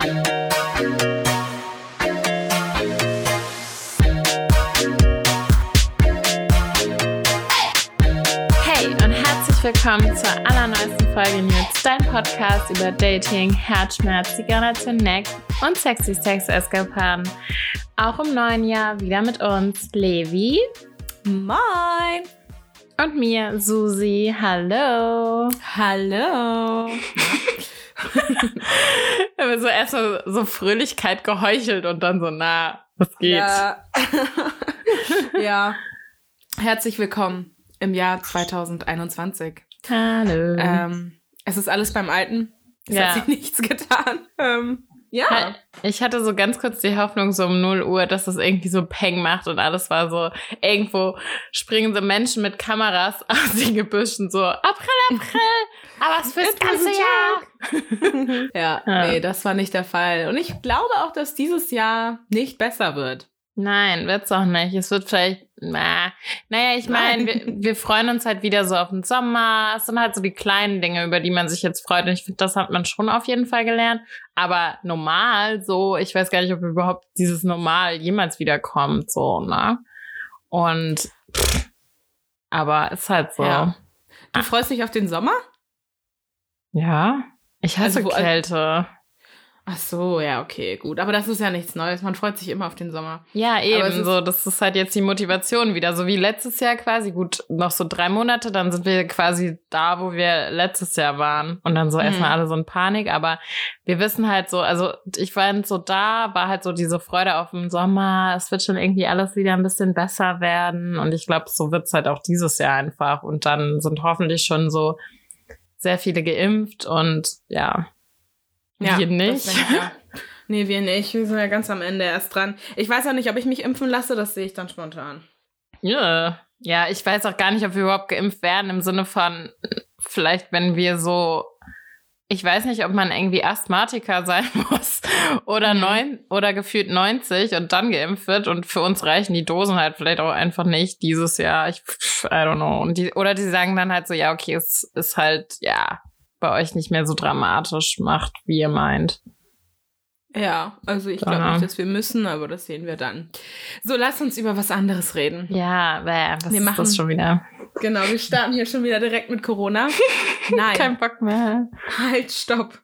Hey und herzlich willkommen zur allerneuesten Folge Nudes, dein Podcast über Dating, Herzschmerz, Zigarette, Neck und sexy Sex-Eskapaden. Auch im neuen Jahr wieder mit uns Levi Moin! und mir Susi. Hallo. Hallo! Haben so erstmal so Fröhlichkeit geheuchelt und dann so, na, was geht? Ja. ja. Herzlich willkommen im Jahr 2021. Hallo. Ähm, es ist alles beim Alten. Es Ja. hat sich nichts getan. Ähm, ja. Ich hatte so ganz kurz die Hoffnung, so um 0 Uhr, dass das irgendwie so Peng macht und alles war so, irgendwo springen so Menschen mit Kameras aus den Gebüschen so, April, April, aber was fürs ganze Jahr. ja. Ja. Nee, das war nicht der Fall. Und ich glaube auch, dass dieses Jahr nicht besser wird. Nein, wird's auch nicht. Es wird vielleicht, na, naja, ich meine, wir, wir freuen uns halt wieder so auf den Sommer. Es sind halt so die kleinen Dinge, über die man sich jetzt freut. Und ich finde, das hat man schon auf jeden Fall gelernt. Aber normal, so, ich weiß gar nicht, ob überhaupt dieses Normal jemals wiederkommt, so, ne? Und, pff, aber ist halt so. Ja. Ah. Du freust dich auf den Sommer? Ja. Ich hasse Also Kälte. Ach so, ja, okay, gut. Aber das ist ja nichts Neues. Man freut sich immer auf den Sommer. Ja, es eben so. Das ist halt jetzt die Motivation wieder. So wie letztes Jahr quasi. Gut, noch so drei Monate, dann sind wir quasi da, wo wir letztes Jahr waren. Und dann so Mhm. erstmal alle so in Panik. Aber wir wissen halt so, also ich war so da, war halt so diese Freude auf den Sommer. Es wird schon irgendwie alles wieder ein bisschen besser werden. Und ich glaube, so wird's halt auch dieses Jahr einfach. Und dann sind hoffentlich schon so sehr viele geimpft und ja. Wir das nicht. Nee, wir nicht. Wir sind ja ganz am Ende erst dran. Ich weiß auch nicht, ob ich mich impfen lasse, das sehe ich dann spontan. Ja. Ja, ich weiß auch gar nicht, ob wir überhaupt geimpft werden, im Sinne von, vielleicht, wenn wir so, ich weiß nicht, ob man irgendwie Asthmatiker sein muss oder Mhm. neun oder gefühlt 90 und dann geimpft wird und für uns reichen die Dosen halt vielleicht auch einfach nicht dieses Jahr. Ich, I don't know. Und die, oder die sagen dann halt so, ja, okay, es ist halt, ja, bei euch nicht mehr so dramatisch macht, wie ihr meint. Ja, also ich glaube nicht, dass wir müssen, aber das sehen wir dann. So, lass uns über was anderes reden. Ja, was Wir machen- das schon wieder? Genau, wir starten hier schon wieder direkt mit Corona. Nein, Kein Bock mehr. halt, stopp.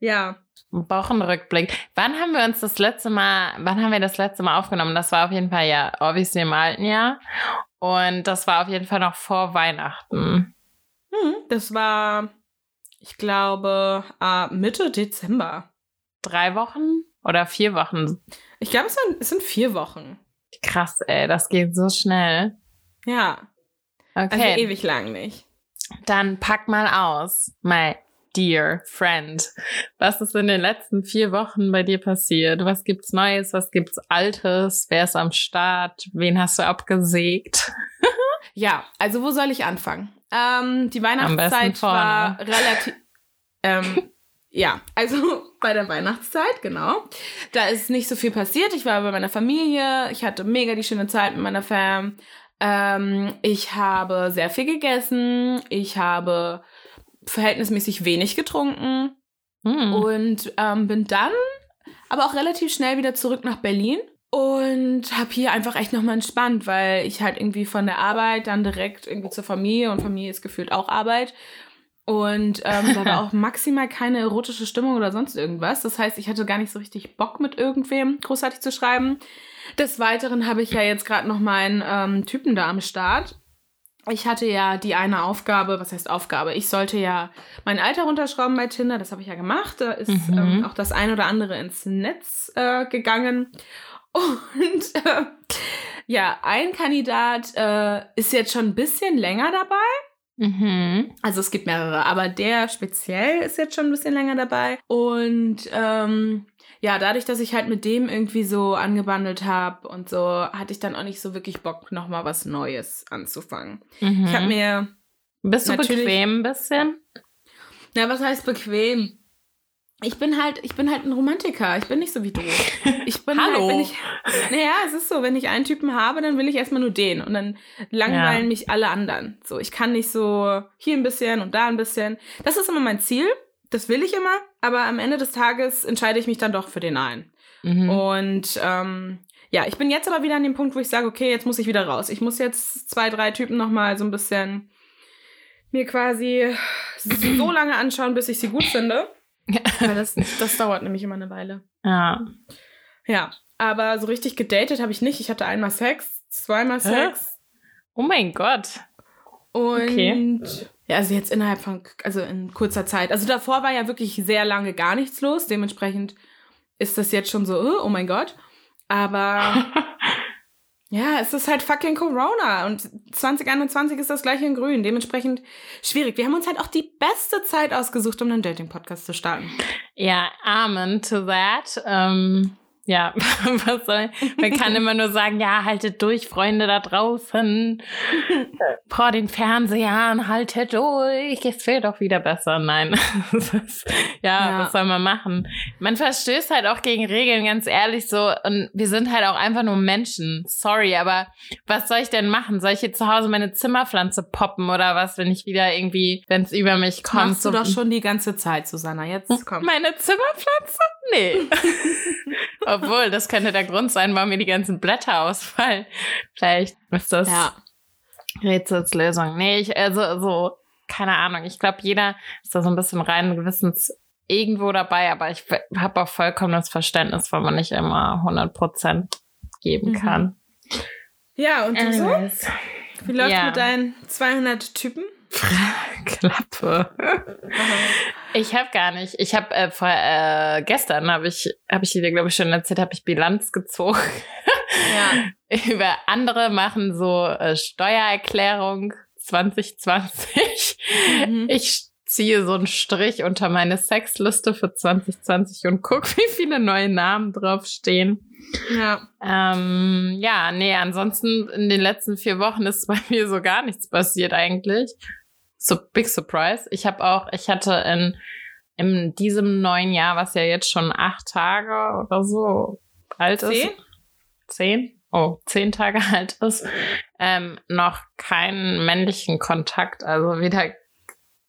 Ja, Wochenrückblick. Wann haben wir uns das letzte Mal, wann haben wir das letzte Mal aufgenommen? Das war auf jeden Fall ja obviously im alten Jahr. Und das war auf jeden Fall noch vor Weihnachten. hm, das war, ich glaube, äh, Mitte Dezember. Drei Wochen oder vier Wochen? Ich glaube, es, es sind vier Wochen. Krass, ey, das geht so schnell. Ja, also Okay, ewig lang nicht. dann pack mal aus, my dear friend. Was ist in den letzten vier Wochen bei dir passiert? Was gibt's Neues? Was gibt's Altes? Wer ist am Start? Wen hast du abgesägt? Ja, also wo soll ich anfangen? Ähm, die Weihnachtszeit war relativ. Ähm, ja, also bei der Weihnachtszeit, genau. Da ist nicht so viel passiert. Ich war bei meiner Familie. Ich hatte mega die schöne Zeit mit meiner Fam. Ähm, ich habe sehr viel gegessen. Ich habe verhältnismäßig wenig getrunken. Hm. Und ähm, bin dann aber auch relativ schnell wieder zurück nach Berlin und habe hier einfach echt nochmal entspannt, weil ich halt irgendwie von der Arbeit dann direkt irgendwie zur Familie und Familie ist gefühlt auch Arbeit. Und ähm, da war auch maximal keine erotische Stimmung oder sonst irgendwas. Das heißt, ich hatte gar nicht so richtig Bock mit irgendwem großartig zu schreiben. Des Weiteren habe ich ja jetzt gerade noch meinen ähm, Typen da am Start. Ich hatte ja die eine Aufgabe, was heißt Aufgabe? Ich sollte ja mein Alter runterschrauben bei Tinder, das habe ich ja gemacht. Da ist Mhm. ähm, auch das ein oder andere ins Netz äh, gegangen. Und äh, ja, ein Kandidat äh, ist jetzt schon ein bisschen länger dabei. Mhm. Also es gibt mehrere, aber der speziell ist jetzt schon ein bisschen länger dabei. Und ähm, ja, dadurch, dass ich halt mit dem irgendwie so angebandelt habe und so, hatte ich dann auch nicht so wirklich Bock, nochmal was Neues anzufangen. Mhm. Ich habe mir, Bist du bequem ein bisschen? na, was heißt bequem? Ich bin halt, ich bin halt ein Romantiker. Ich bin nicht so wie du. Ich bin Hallo. halt, wenn ich, naja, es ist so, wenn ich einen Typen habe, dann will ich erstmal nur den und dann langweilen Ja. mich alle anderen. So, ich kann nicht so hier ein bisschen und da ein bisschen. Das ist immer mein Ziel. das will ich immer, aber am Ende des Tages entscheide ich mich dann doch für den einen. Mhm. Und ähm, ja, ich bin jetzt aber wieder an dem Punkt, wo ich sage, okay, jetzt muss ich wieder raus. Ich muss jetzt zwei, drei Typen nochmal so ein bisschen mir quasi so lange anschauen, bis ich sie gut finde. Weil das, das dauert nämlich immer eine Weile. Ja. Ja, aber so richtig gedatet habe ich nicht. Ich hatte einmal Sex, zweimal Hä? Sex. Oh mein Gott. Und Okay. ja, also jetzt innerhalb von, also in kurzer Zeit. Also davor war ja wirklich sehr lange gar nichts los. Dementsprechend ist das jetzt schon so, oh mein Gott. Aber ja, es ist halt fucking Corona und 2021 ist das gleiche in Grün. Dementsprechend schwierig. Wir haben uns halt auch die beste Zeit ausgesucht, um einen Dating-Podcast zu starten. Ja, Amen to that. Ähm, ja, was soll Man kann immer nur sagen, ja, haltet durch, Freunde da draußen. Vor den Fernsehern, haltet durch. Es wird doch wieder besser. Nein. Das ist- ja, Ja. was soll man machen? Man verstößt halt auch gegen Regeln, ganz ehrlich so. Und wir sind halt auch einfach nur Menschen. Sorry, aber was soll ich denn machen? Soll ich hier zu Hause meine Zimmerpflanze poppen oder was, wenn ich wieder irgendwie, wenn es über mich kommt? Machst du doch schon die ganze Zeit, Susanna. Jetzt komm. Meine Zimmerpflanze? Nee. Obwohl, das könnte der Grund sein, warum mir die ganzen Blätter ausfallen. Vielleicht ist das Ja. Rätselslösung. Nee, ich, also, so, keine Ahnung. Ich glaube, jeder ist da so ein bisschen rein gewissens irgendwo dabei, aber ich habe auch vollkommenes Verständnis, weil man nicht immer 100% geben Mhm. kann. Ja, und du so? Wie läuft Ja. mit deinen 200 Typen? Klappe. Ich habe gar nicht. Ich habe äh, vor, äh, gestern habe ich habe ich dir glaube ich schon erzählt, habe ich Bilanz gezogen Ja. über andere machen so äh, Steuererklärung 2020. Mhm. Ich ziehe so einen Strich unter meine Sexliste für 2020 und guck, wie viele neue Namen draufstehen. Ja. Ähm, ja, nee, ansonsten in den letzten vier Wochen ist bei mir so gar nichts passiert eigentlich. So big surprise. Ich habe auch, ich hatte in, in diesem neuen Jahr, was ja jetzt schon acht Tage oder so alt ist. Zehn? Zehn? Oh, zehn Tage alt ist, ähm, noch keinen männlichen Kontakt, also weder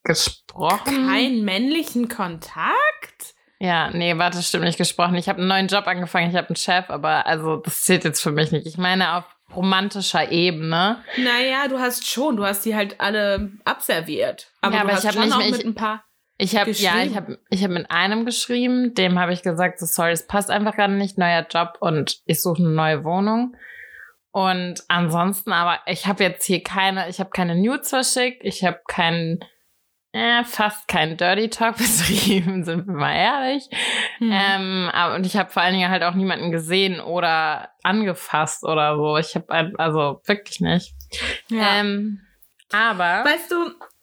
gesprochen. Keinen männlichen Kontakt? Ja, nee, warte, stimmt nicht gesprochen. Ich habe einen neuen Job angefangen, ich habe einen Chef, aber also das zählt jetzt für mich nicht. Ich meine auf romantischer Ebene. Naja, du hast schon, du hast die halt alle abserviert. Aber Ja, aber ich hab schon nicht auch mehr- mit ich- ein paar. Ich habe ja, ich habe ich habe mit einem geschrieben, dem habe ich gesagt, so sorry, es passt einfach gerade nicht, neuer Job und ich suche eine neue Wohnung. Und ansonsten, aber ich habe jetzt hier keine, ich habe keine Nudes verschickt, ich habe keinen, äh, fast keinen Dirty Talk betrieben, sind wir mal ehrlich. Hm. Ähm, aber, und ich habe vor allen Dingen halt auch niemanden gesehen oder angefasst oder so. Ich habe also wirklich nicht. ja. Ähm, aber weißt du,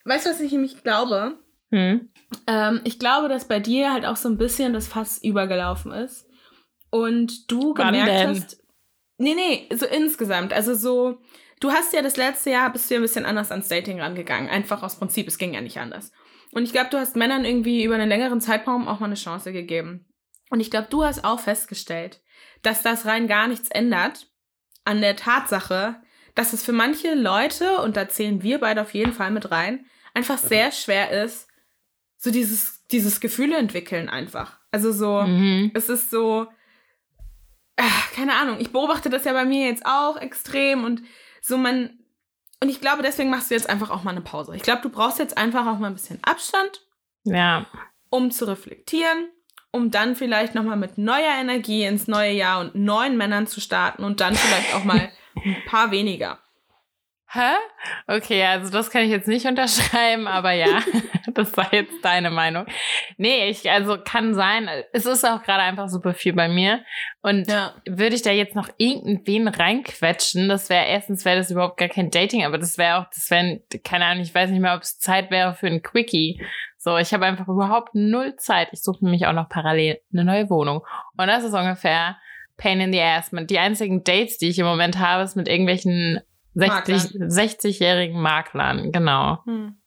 weißt du, was ich nämlich glaube? hm, Ähm, ich glaube, dass bei dir halt auch so ein bisschen das Fass übergelaufen ist. Und du Wann gemerkt denn? hast. Nee, nee, so insgesamt. Also so, du hast ja das letzte Jahr bist du ja ein bisschen anders ans Dating rangegangen. Einfach aus Prinzip, es ging ja nicht anders. Und ich glaube, du hast Männern irgendwie über einen längeren Zeitraum auch mal eine Chance gegeben. Und ich glaube, du hast auch festgestellt, dass das rein gar nichts ändert an der Tatsache, dass es für manche Leute, und da zählen wir beide auf jeden Fall mit rein, einfach sehr schwer ist, so dieses, dieses Gefühle entwickeln einfach. Also so, mhm. es ist so, ach, keine Ahnung, ich beobachte das ja bei mir jetzt auch extrem und so man, und ich glaube, deswegen machst du jetzt einfach auch mal eine Pause. Ich glaube, du brauchst jetzt einfach auch mal ein bisschen Abstand, ja. um zu reflektieren, um dann vielleicht nochmal mit neuer Energie ins neue Jahr und neuen Männern zu starten und dann vielleicht auch mal ein paar weniger. Hä? Okay, also das kann ich jetzt nicht unterschreiben, aber ja, das war jetzt deine Meinung. Nee, ich, also kann sein, es ist auch gerade einfach super viel bei mir. Und Ja. würde ich da jetzt noch irgendwen reinquetschen, das wäre erstens wäre das überhaupt gar kein Dating, aber das wäre auch, das wäre, keine Ahnung, ich weiß nicht mehr, ob es Zeit wäre für ein Quickie. So, ich habe einfach überhaupt null Zeit. Ich suche nämlich auch noch parallel eine neue Wohnung. Und das ist ungefähr Pain in the Ass. Die einzigen Dates, die ich im Moment habe, ist mit irgendwelchen 60, 60-jährigen Maklern. Genau. Hm.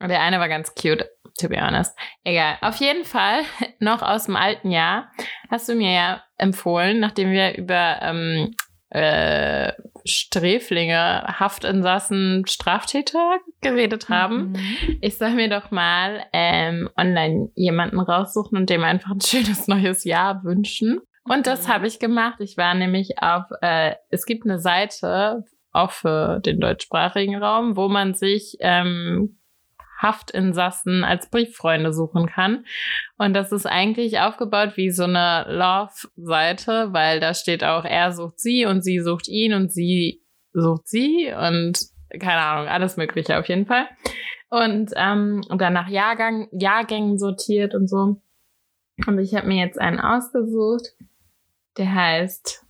Und der eine war ganz cute, to be honest. Egal. Auf jeden Fall, noch aus dem alten Jahr, hast du mir ja empfohlen, nachdem wir über ähm, äh, Sträflinge, Haftinsassen, Straftäter geredet haben. Mhm. Ich soll mir doch mal ähm, online jemanden raussuchen und dem einfach ein schönes neues Jahr wünschen. Und das mhm. habe ich gemacht. Ich war nämlich auf, äh, es gibt eine Seite, auch für den deutschsprachigen Raum, wo man sich ähm, Haftinsassen als Brieffreunde suchen kann. Und das ist eigentlich aufgebaut wie so eine Love-Seite, weil da steht auch, er sucht sie und sie sucht ihn und sie sucht sie und keine Ahnung, alles Mögliche auf jeden Fall. Und, ähm, und dann nach Jahrgang, Jahrgängen sortiert und so. Und ich habe mir jetzt einen ausgesucht, der heißt,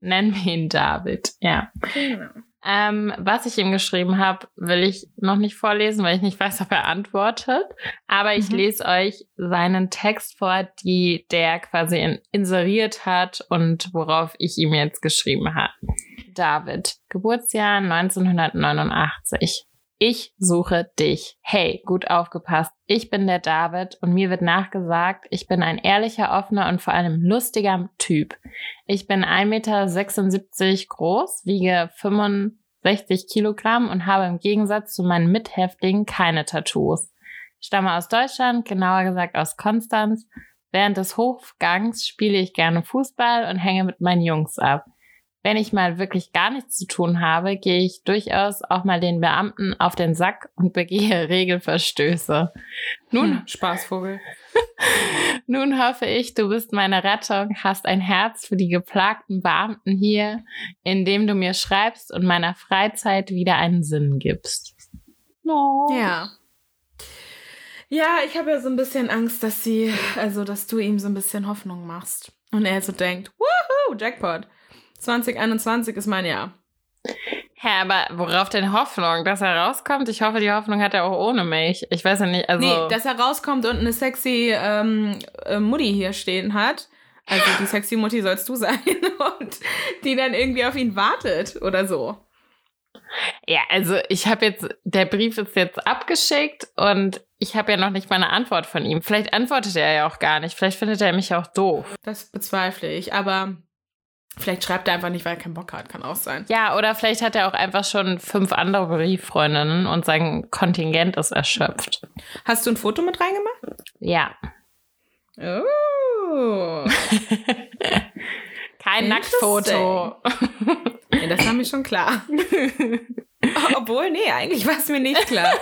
nennen wir ihn David, ja. Genau. Ähm, was ich ihm geschrieben habe, will ich noch nicht vorlesen, weil ich nicht weiß, ob er antwortet. Aber ich mhm. lese euch seinen Text vor, die der quasi in, inseriert hat und worauf ich ihm jetzt geschrieben habe. David, Geburtsjahr 1989. Ich suche dich. Hey, gut aufgepasst. Ich bin der David und mir wird nachgesagt, ich bin ein ehrlicher, offener und vor allem lustiger Typ. Ich bin 1,76 Meter groß, wiege 65 Kilogramm und habe im Gegensatz zu meinen Mithäftlingen keine Tattoos. Stamme aus Deutschland, genauer gesagt aus Konstanz. Während des Hofgangs spiele ich gerne Fußball und hänge mit meinen Jungs ab wenn ich mal wirklich gar nichts zu tun habe, gehe ich durchaus auch mal den Beamten auf den Sack und begehe Regelverstöße. Nun, hm, Spaßvogel. Nun hoffe ich, du bist meine Rettung, hast ein Herz für die geplagten Beamten hier, indem du mir schreibst und meiner Freizeit wieder einen Sinn gibst. No. Ja. Ja, ich habe ja so ein bisschen Angst, dass sie, also dass du ihm so ein bisschen Hoffnung machst. Und er so denkt, wuhu, Jackpot. 2021 ist mein Jahr. Hä, aber worauf denn Hoffnung? Dass er rauskommt? Ich hoffe, die Hoffnung hat er auch ohne mich. Ich weiß ja nicht, also... Nee, dass er rauskommt und eine sexy ähm, äh, Mutti hier stehen hat. Also die sexy Mutti sollst du sein. Und die dann irgendwie auf ihn wartet oder so. Ja, also ich habe jetzt, der Brief ist jetzt abgeschickt und ich habe ja noch nicht mal eine Antwort von ihm. Vielleicht antwortet er ja auch gar nicht. Vielleicht findet er mich auch doof. Das bezweifle ich, aber Vielleicht schreibt er einfach nicht, weil er keinen Bock hat, kann auch sein. Ja, oder vielleicht hat er auch einfach schon fünf andere Brieffreundinnen und sein Kontingent ist erschöpft. Hast du ein Foto mit reingemacht? Ja. Oh. Kein Nacktfoto. ja, das war mir schon klar. Obwohl, nee, eigentlich war es mir nicht klar.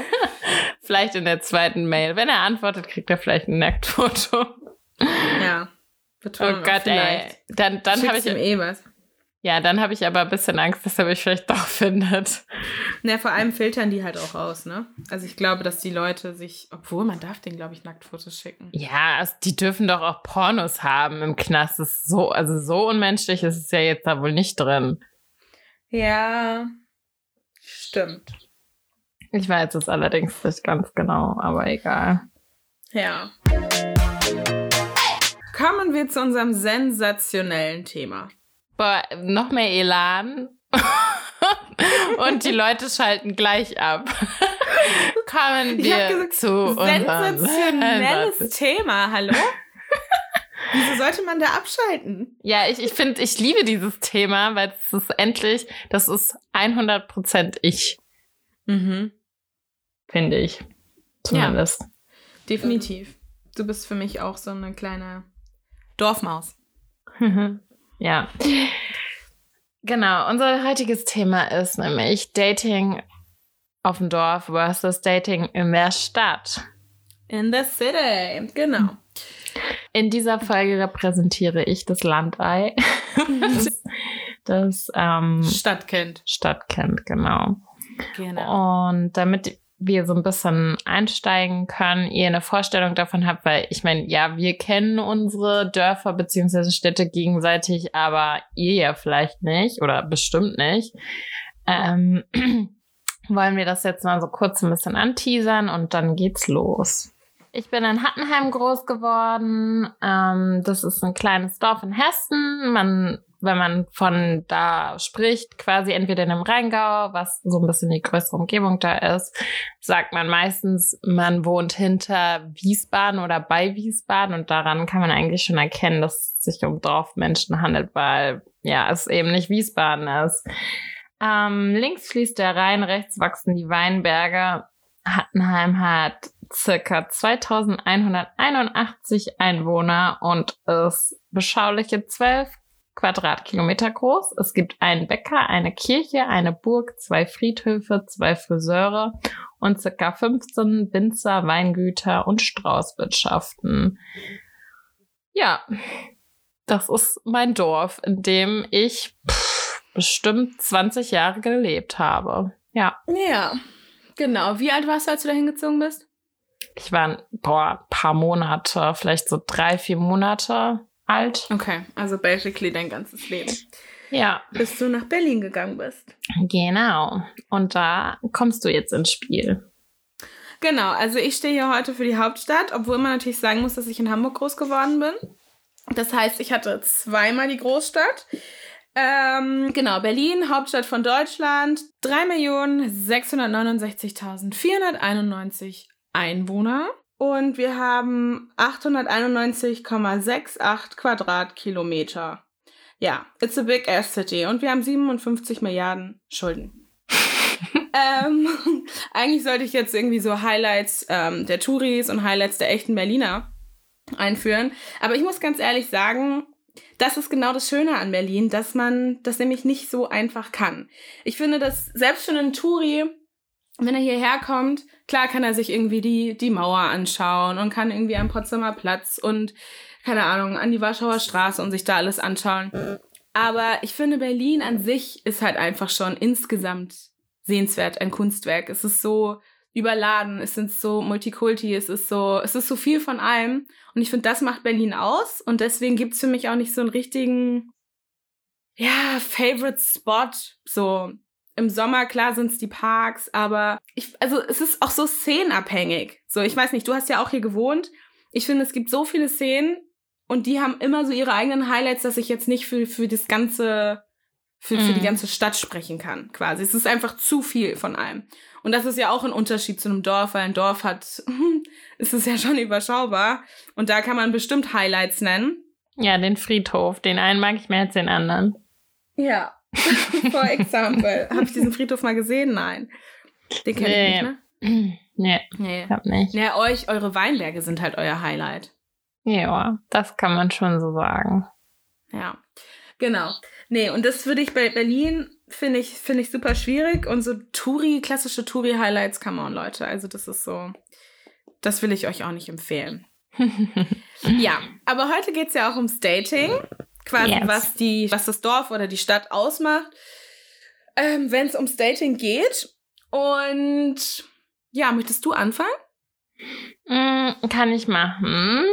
vielleicht in der zweiten Mail. Wenn er antwortet, kriegt er vielleicht ein Nacktfoto. Ja. Betonung oh Gott, ey. Dann, dann habe ich. Ihm eh was. Ja, dann habe ich aber ein bisschen Angst, dass er mich vielleicht doch findet. Na, vor allem filtern die halt auch aus, ne? Also ich glaube, dass die Leute sich, obwohl man darf denen, glaube ich, Nacktfotos schicken. Ja, also die dürfen doch auch Pornos haben im Knast. Das ist so, also so unmenschlich ist es ja jetzt da wohl nicht drin. Ja, stimmt. Ich weiß es allerdings nicht ganz genau, aber egal. Ja. Kommen wir zu unserem sensationellen Thema. Boah, noch mehr Elan. Und die Leute schalten gleich ab. Kommen wir gesagt, zu unserem sensationelles Thema. Hallo? Wieso sollte man da abschalten? Ja, ich, ich finde, ich liebe dieses Thema, weil es ist endlich, das ist 100% ich. Mhm. Finde ich. Zumindest. Ja, definitiv. Du bist für mich auch so eine kleine Dorfmaus. ja. Genau, unser heutiges Thema ist nämlich Dating auf dem Dorf versus Dating in der Stadt. In the city, genau. In dieser Folge repräsentiere ich das Landei. das, das ähm, Stadtkind. Stadtkind, genau. Genau. Und damit wir so ein bisschen einsteigen können, ihr eine Vorstellung davon habt, weil ich meine, ja, wir kennen unsere Dörfer beziehungsweise Städte gegenseitig, aber ihr ja vielleicht nicht oder bestimmt nicht. Ähm, wollen wir das jetzt mal so kurz ein bisschen anteasern und dann geht's los. Ich bin in Hattenheim groß geworden. Ähm, das ist ein kleines Dorf in Hessen. Man wenn man von da spricht, quasi entweder in dem Rheingau, was so ein bisschen die größere Umgebung da ist, sagt man meistens, man wohnt hinter Wiesbaden oder bei Wiesbaden und daran kann man eigentlich schon erkennen, dass es sich um Dorfmenschen handelt, weil ja, es eben nicht Wiesbaden ist. Ähm, links fließt der Rhein, rechts wachsen die Weinberge. Hattenheim hat circa 2181 Einwohner und ist beschauliche 12 Quadratkilometer groß. Es gibt einen Bäcker, eine Kirche, eine Burg, zwei Friedhöfe, zwei Friseure und circa 15 Winzer, Weingüter und Straußwirtschaften. Ja, das ist mein Dorf, in dem ich pff, bestimmt 20 Jahre gelebt habe. Ja. Ja, genau. Wie alt warst du, als du da hingezogen bist? Ich war ein paar Monate, vielleicht so drei, vier Monate alt. Okay, also basically dein ganzes Leben. Ja. Bis du nach Berlin gegangen bist. Genau. Und da kommst du jetzt ins Spiel. Genau, also ich stehe hier heute für die Hauptstadt, obwohl man natürlich sagen muss, dass ich in Hamburg groß geworden bin. Das heißt, ich hatte zweimal die Großstadt. Ähm, genau, Berlin, Hauptstadt von Deutschland, 3.669.491 Einwohner. Und wir haben 891,68 Quadratkilometer. Ja, it's a big ass city. Und wir haben 57 Milliarden Schulden. ähm, eigentlich sollte ich jetzt irgendwie so Highlights ähm, der Touris und Highlights der echten Berliner einführen. Aber ich muss ganz ehrlich sagen, das ist genau das Schöne an Berlin, dass man das nämlich nicht so einfach kann. Ich finde, dass selbst schon ein Touri, wenn er hierher kommt, klar kann er sich irgendwie die, die Mauer anschauen und kann irgendwie am Potsdamer Platz und, keine Ahnung, an die Warschauer Straße und sich da alles anschauen. Aber ich finde, Berlin an sich ist halt einfach schon insgesamt sehenswert, ein Kunstwerk. Es ist so überladen, es sind so Multikulti, es ist so, es ist so viel von allem. Und ich finde, das macht Berlin aus. Und deswegen gibt's für mich auch nicht so einen richtigen, ja, Favorite Spot. So, im Sommer, klar sind's die Parks, aber ich, also es ist auch so szenenabhängig. So, ich weiß nicht, du hast ja auch hier gewohnt. Ich finde, es gibt so viele Szenen und die haben immer so ihre eigenen Highlights, dass ich jetzt nicht für, für das ganze, für, für die Mhm. ganze Stadt sprechen kann, quasi. Es ist einfach zu viel von allem. Und das ist ja auch ein Unterschied zu einem Dorf, weil ein Dorf hat, es ist ja schon überschaubar. Und da kann man bestimmt Highlights nennen. Ja, den Friedhof. Den einen mag ich mehr als den anderen. Ja. For example. Habe ich diesen Friedhof mal gesehen? Nein. Den kenne ich nicht, ne? nee, Nee. glaub nicht. Ja, euch, eure Weinberge sind halt euer Highlight. Ja, das kann man schon so sagen. Ja. Genau. Nee, und das würde ich bei Berlin, finde ich, finde ich super schwierig. Und so Touri, klassische Touri-Highlights, come on, Leute. Also, das ist so, das will ich euch auch nicht empfehlen. Ja, aber heute geht es ja auch ums Dating. Quasi, Yes. was, die, was das Dorf oder die Stadt ausmacht, ähm, wenn es ums Dating geht. Und ja, möchtest du anfangen? Mm, Kann ich machen.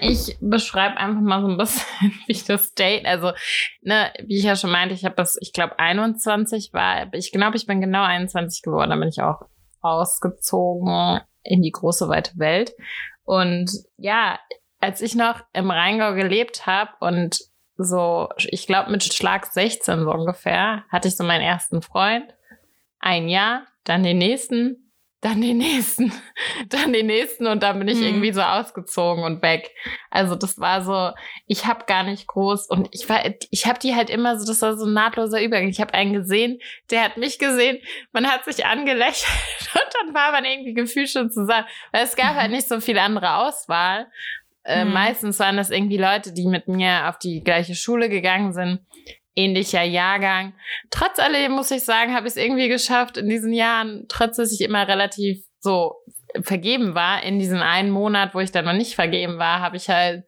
Ich beschreibe einfach mal so ein bisschen, wie ich das Date, also, ne, wie ich ja schon meinte, ich habe das, ich glaube, 21 war, ich glaube, ich bin genau 21 geworden, dann bin ich auch ausgezogen in die große weite Welt. Und ja, als ich noch im Rheingau glebt habe und so, ich glaube, mit Schlag 16 so ungefähr, hatte ich so meinen ersten Freund. Ein Jahr, dann den nächsten, dann den nächsten, dann den nächsten und dann bin ich Mhm. irgendwie so ausgezogen und weg. Also das war so, ich habe gar nicht groß und ich war, ich habe die halt immer so, das war so ein nahtloser Übergang. Ich habe einen gesehen, der hat mich gesehen, man hat sich angelächelt und dann war man irgendwie gefühlt schon zusammen, weil es gab halt nicht so viel andere Auswahl. Äh, Mhm. Meistens waren das irgendwie Leute, die mit mir auf die gleiche Schule gegangen sind, ähnlicher Jahrgang. Trotz alledem muss ich sagen, habe ich es irgendwie geschafft in diesen Jahren, trotz dass ich immer relativ so vergeben war, in diesen einen Monat, wo ich dann noch nicht vergeben war, habe ich halt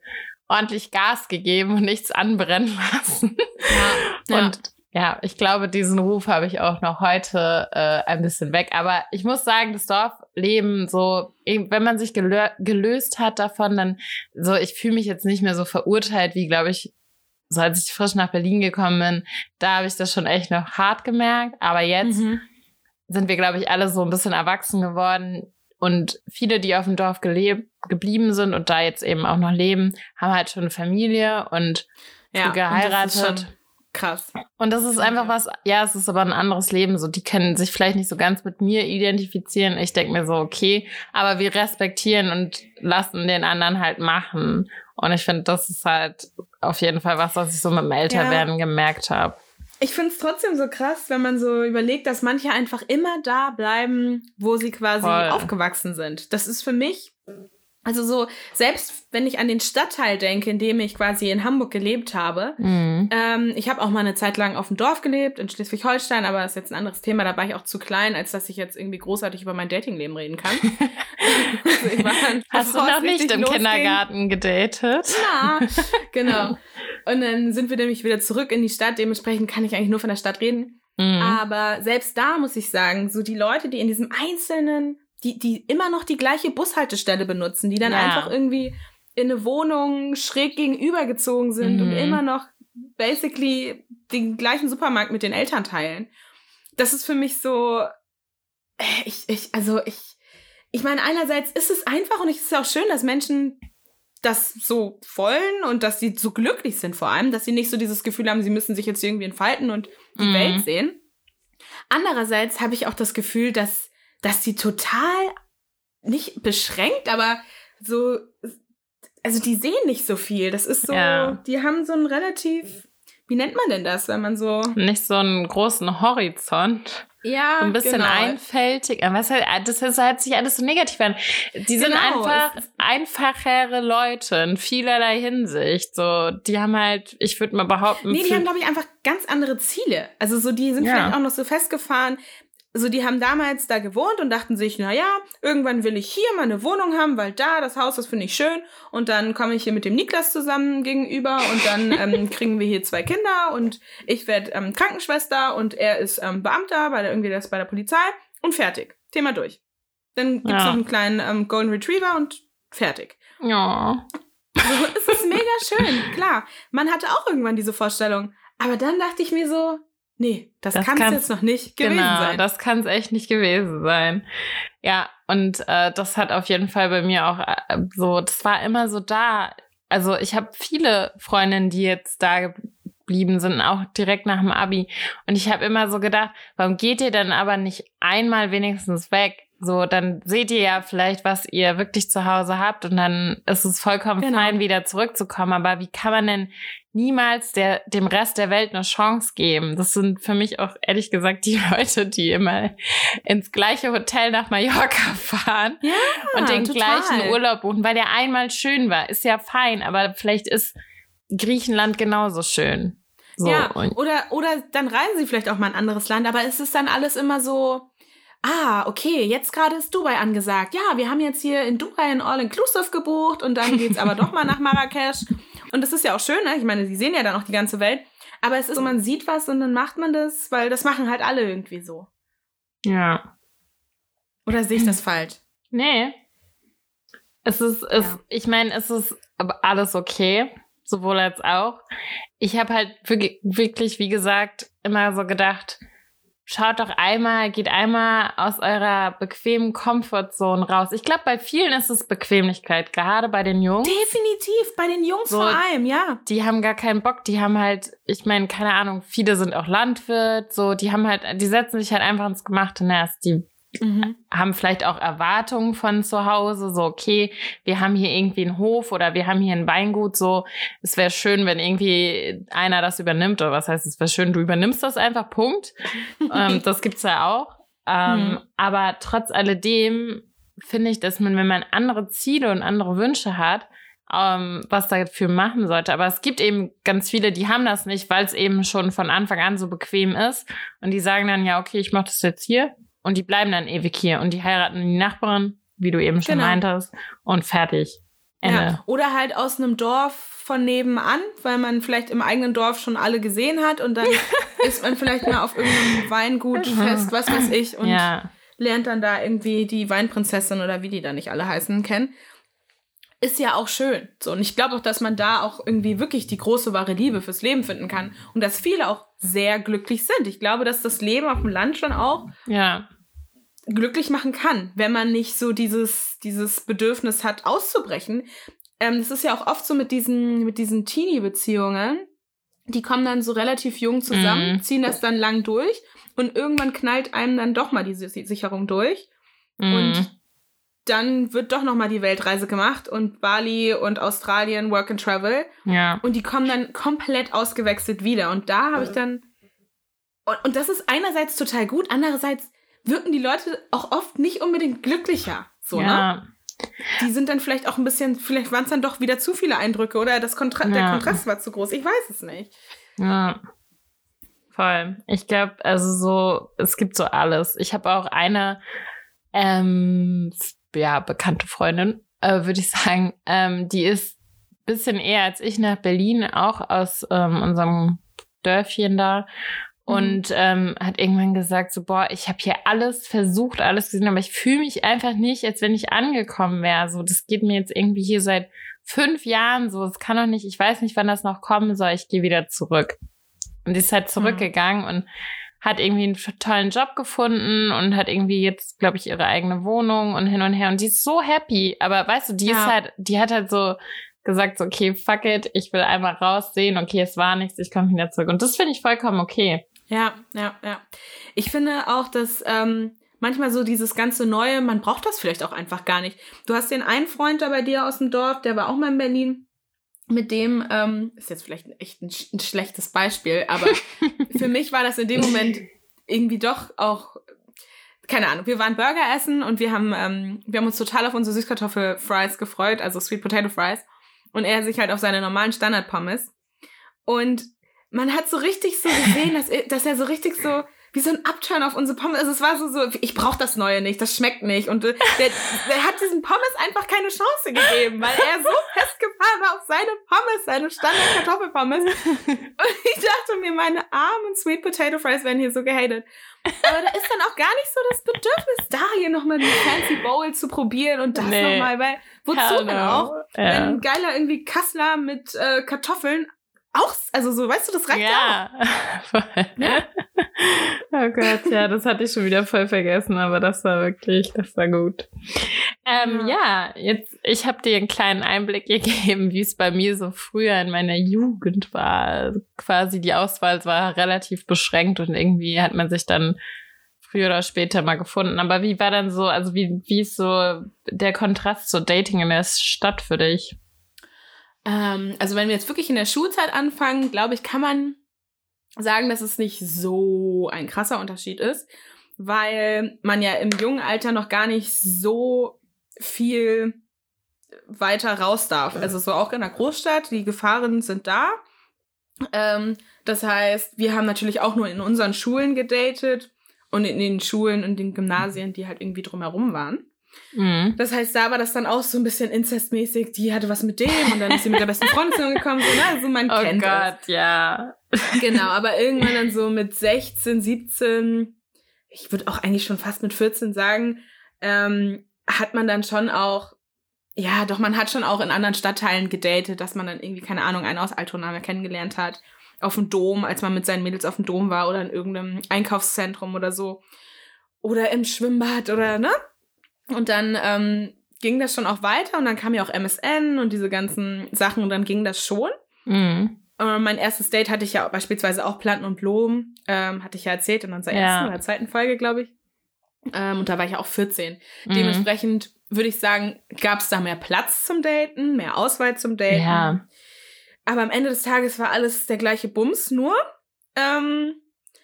ordentlich Gas gegeben und nichts anbrennen lassen. Ja. Und ja, ich glaube, diesen Ruf habe ich auch noch heute äh, ein bisschen weg. Aber ich muss sagen, das Dorfleben, so, wenn man sich gelö gelöst hat davon, dann so, ich fühle mich jetzt nicht mehr so verurteilt, wie, glaube ich, so als ich frisch nach Berlin gekommen bin, da habe ich das schon echt noch hart gemerkt. Aber jetzt Mhm. sind wir, glaube ich, alle so ein bisschen erwachsen geworden. Und viele, die auf dem Dorf gelebt, geblieben sind und da jetzt eben auch noch leben, haben halt schon eine Familie und Ja, früh und Krass. Und das ist einfach was, ja, es ist aber ein anderes Leben. So, die können sich vielleicht nicht so ganz mit mir identifizieren. Ich denke mir so, okay, aber wir respektieren und lassen den anderen halt machen. Und ich finde, das ist halt auf jeden Fall was, was ich so mit dem Älterwerden gemerkt habe. ich finde es trotzdem so krass, wenn man so überlegt, dass manche einfach immer da bleiben, wo sie quasi Voll. aufgewachsen sind. Das ist für mich, also so, selbst wenn ich an den Stadtteil denke, in dem ich quasi in Hamburg gelebt habe, mhm. ähm, ich habe auch mal eine Zeit lang auf dem Dorf gelebt, in Schleswig-Holstein, aber das ist jetzt ein anderes Thema, da war ich auch zu klein, als dass ich jetzt irgendwie großartig über mein Datingleben reden kann. also dann, Hast du noch nicht im losging. Kindergarten gedatet? Ja, genau. Und dann sind wir nämlich wieder zurück in die Stadt. Dementsprechend kann ich eigentlich nur von der Stadt reden. Mhm. Aber selbst da muss ich sagen, so die Leute, die in diesem einzelnen, die, die immer noch die gleiche Bushaltestelle benutzen, die dann ja. einfach irgendwie in eine Wohnung schräg gegenübergezogen sind mhm. und immer noch basically den gleichen Supermarkt mit den Eltern teilen. Das ist für mich so, äh, ich, ich, also ich, ich meine, einerseits ist es einfach und es ist auch schön, dass Menschen das so wollen und dass sie so glücklich sind vor allem, dass sie nicht so dieses Gefühl haben, sie müssen sich jetzt irgendwie entfalten und die mhm. Welt sehen. Andererseits habe ich auch das Gefühl, dass, dass sie total nicht beschränkt, aber so, also die sehen nicht so viel. Das ist so, ja. die haben so ein relativ, wie nennt man denn das, wenn man so. Nicht so einen großen Horizont. Ja, so ein bisschen genau. einfältig. Was halt, das hört sich alles so negativ an. Die sind genau. einfach einfachere Leute in vielerlei Hinsicht. So, die haben halt, ich würde mal behaupten. Nee, die haben, glaube ich, einfach ganz andere Ziele. Also so, die sind ja. vielleicht auch noch so festgefahren so die haben damals da gewohnt und dachten sich, na ja, irgendwann will ich hier mal eine Wohnung haben, weil da das Haus, das finde ich schön und dann komme ich hier mit dem Niklas zusammen gegenüber und dann ähm, kriegen wir hier zwei Kinder und ich werde ähm, Krankenschwester und er ist ähm, Beamter bei der, irgendwie das bei der Polizei und fertig. Thema durch. Dann gibt's ja. noch einen kleinen ähm, Golden Retriever und fertig. Ja. So, es ist mega schön, klar. Man hatte auch irgendwann diese Vorstellung. Aber dann dachte ich mir so, Nee, das, das kann es jetzt noch nicht gewesen genau, sein. Das kann es echt nicht gewesen sein. Ja, und äh, das hat auf jeden Fall bei mir auch äh, so, das war immer so da. Also ich habe viele Freundinnen, die jetzt da geblieben sind, auch direkt nach dem Abi. Und ich habe immer so gedacht, warum geht ihr denn aber nicht einmal wenigstens weg? So, dann seht ihr ja vielleicht, was ihr wirklich zu Hause habt und dann ist es vollkommen genau. fein, wieder zurückzukommen. Aber wie kann man denn niemals der, dem Rest der Welt eine Chance geben? Das sind für mich auch ehrlich gesagt die Leute, die immer ins gleiche Hotel nach Mallorca fahren ja, und den total. gleichen Urlaub buchen, weil der einmal schön war. Ist ja fein, aber vielleicht ist Griechenland genauso schön. So, ja, oder, oder dann reisen sie vielleicht auch mal ein anderes Land, aber es ist dann alles immer so, ah, okay, jetzt gerade ist Dubai angesagt. Ja, wir haben jetzt hier in Dubai ein All-Inclusive gebucht und dann geht's aber doch mal nach Marrakesch. Und das ist ja auch schön, ne? Ich meine, sie sehen ja dann auch die ganze Welt. Aber es ist so, man sieht was und dann macht man das, weil das machen halt alle irgendwie so. Ja. Oder sehe ich das falsch? Nee. Es ist, es, ja. ich meine, es ist aber alles okay, sowohl als auch. Ich habe halt wirklich, wie gesagt, immer so gedacht, schaut doch einmal, geht einmal aus eurer bequemen Comfortzone raus. Ich glaube, bei vielen ist es Bequemlichkeit, gerade bei den Jungs. Definitiv, bei den Jungs so, vor allem, ja. Die haben gar keinen Bock, die haben halt, ich meine, keine Ahnung, viele sind auch Landwirt, so, die haben halt, die setzen sich halt einfach ins gemachte Nest. Die Mhm. haben vielleicht auch Erwartungen von zu Hause, so okay, wir haben hier irgendwie einen Hof oder wir haben hier ein Weingut, so es wäre schön, wenn irgendwie einer das übernimmt oder was heißt, es wäre schön, du übernimmst das einfach, Punkt. ähm, das gibt's ja auch. Ähm, mhm. Aber trotz alledem finde ich, dass man, wenn man andere Ziele und andere Wünsche hat, ähm, was dafür machen sollte. Aber es gibt eben ganz viele, die haben das nicht, weil es eben schon von Anfang an so bequem ist. Und die sagen dann, ja, okay, ich mache das jetzt hier und die bleiben dann ewig hier und die heiraten die Nachbarin, wie du eben schon genau. meintest, und fertig. Ende. Ja. Oder halt aus einem Dorf von nebenan, weil man vielleicht im eigenen Dorf schon alle gesehen hat und dann ist man vielleicht mal auf irgendeinem Weingut fest, was weiß ich, und ja. lernt dann da irgendwie die Weinprinzessin oder wie die da nicht alle heißen kennen. Ist ja auch schön. So, und ich glaube auch, dass man da auch irgendwie wirklich die große wahre Liebe fürs Leben finden kann. Und dass viele auch sehr glücklich sind. Ich glaube, dass das Leben auf dem Land schon auch ja glücklich machen kann, wenn man nicht so dieses, dieses Bedürfnis hat, auszubrechen. Ähm, das ist ja auch oft so mit diesen, mit diesen Teenie-Beziehungen. Die kommen dann so relativ jung zusammen, mm. ziehen das dann lang durch und irgendwann knallt einem dann doch mal diese Sicherung durch. Mm. Und dann wird doch noch mal die Weltreise gemacht und Bali und Australien Work and Travel. Ja. Und die kommen dann komplett ausgewechselt wieder. Und da habe ich dann Und, und das ist einerseits total gut, andererseits wirken die Leute auch oft nicht unbedingt glücklicher. So, ja. ne? Die sind dann vielleicht auch ein bisschen, vielleicht waren es dann doch wieder zu viele Eindrücke oder das Kontra ja. der Kontrast war zu groß. Ich weiß es nicht. Ja. Voll. Ich glaube, also so, es gibt so alles. Ich habe auch eine, ähm, ja, bekannte Freundin, äh, würde ich sagen, ähm, die ist bisschen eher als ich nach Berlin, auch aus ähm, unserem Dörfchen da. Mhm. Und ähm, hat irgendwann gesagt, so, boah, ich habe hier alles versucht, alles gesehen, aber ich fühle mich einfach nicht, als wenn ich angekommen wäre. So, das geht mir jetzt irgendwie hier seit fünf Jahren so. Es kann doch nicht, ich weiß nicht, wann das noch kommen soll. Ich gehe wieder zurück. Und die ist halt mhm. zurückgegangen mhm. und hat irgendwie einen tollen Job gefunden und hat irgendwie jetzt, glaube ich, ihre eigene Wohnung und hin und her. Und die ist so happy. Aber weißt du, die ja. ist halt, die hat halt so gesagt, so, okay, fuck it, ich will einmal raussehen, okay, es war nichts, ich komme wieder zurück. Und das finde ich vollkommen okay. Ja, ja, ja. Ich finde auch, dass ähm, manchmal so dieses ganze Neue, man braucht das vielleicht auch einfach gar nicht. Du hast den einen Freund da bei dir aus dem Dorf, der war auch mal in Berlin. Mit dem, ähm, ist jetzt vielleicht echt ein, ein schlechtes Beispiel, aber für mich war das in dem Moment irgendwie doch auch keine Ahnung, wir waren Burger essen und wir haben, ähm, wir haben uns total auf unsere Süßkartoffel-Fries gefreut, also Sweet Potato Fries. Und er sich halt auf seine normalen Standard-Pommes. Und man hat so richtig so gesehen, dass, er, dass er so richtig so wie so ein Upturn auf unsere Pommes. Also es war so, so ich brauche das Neue nicht, das schmeckt nicht. Und äh, der, der hat diesen Pommes einfach keine Chance gegeben, weil er so festgefahren war auf seine Pommes, seine Standard-Kartoffelpommes. Und ich dachte mir, meine armen Sweet Potato Fries werden hier so gehatet. Aber da ist dann auch gar nicht so das Bedürfnis, da hier nochmal die Fancy Bowl zu probieren und das nee. nochmal, weil wozu denn auch? Ja. Wenn ein geiler irgendwie Kassler mit äh, Kartoffeln auch, also so, weißt du, das reicht ja, ja auch. Ja. oh Gott, ja, das hatte ich schon wieder voll vergessen, aber das war wirklich, das war gut. Ähm, ja. ja, jetzt, ich habe dir einen kleinen Einblick gegeben, wie es bei mir so früher in meiner Jugend war. Quasi die Auswahl war relativ beschränkt und irgendwie hat man sich dann früher oder später mal gefunden. Aber wie war dann so, also wie, wie ist so der Kontrast zu Dating in der Stadt für dich? Ähm, also wenn wir jetzt wirklich in der Schulzeit anfangen, glaube ich, kann man sagen, dass es nicht so ein krasser Unterschied ist, weil man ja im jungen Alter noch gar nicht so viel weiter raus darf. Also so auch in der Großstadt, die Gefahren sind da. Ähm, das heißt, wir haben natürlich auch nur in unseren Schulen gedatet und in den Schulen und den Gymnasien, die halt irgendwie drumherum waren. Mhm. Das heißt, da war das dann auch so ein bisschen inzestmäßig. Die hatte was mit dem und dann ist sie mit der besten Freundin zusammengekommen. So, ne? Also man oh kennt Gott, das. ja. Genau, aber irgendwann dann so mit 16, 17, ich würde auch eigentlich schon fast mit 14 sagen, ähm, hat man dann schon auch, ja, doch, man hat schon auch in anderen Stadtteilen gedatet, dass man dann irgendwie, keine Ahnung, einen aus Altona kennengelernt hat. Auf dem Dom, als man mit seinen Mädels auf dem Dom war oder in irgendeinem Einkaufszentrum oder so. Oder im Schwimmbad oder, ne? Und dann ähm, ging das schon auch weiter und dann kam ja auch MSN und diese ganzen Sachen und dann ging das schon. Mhm. Äh, mein erstes Date hatte ich ja beispielsweise auch Planten und Blumen, ähm, hatte ich ja erzählt in unserer ja. ersten oder zweiten Folge, glaube ich. Ähm, und da war ich ja auch 14. Mhm. Dementsprechend würde ich sagen, gab es da mehr Platz zum Daten, mehr Auswahl zum Daten. Ja. Aber am Ende des Tages war alles der gleiche Bums, nur ähm,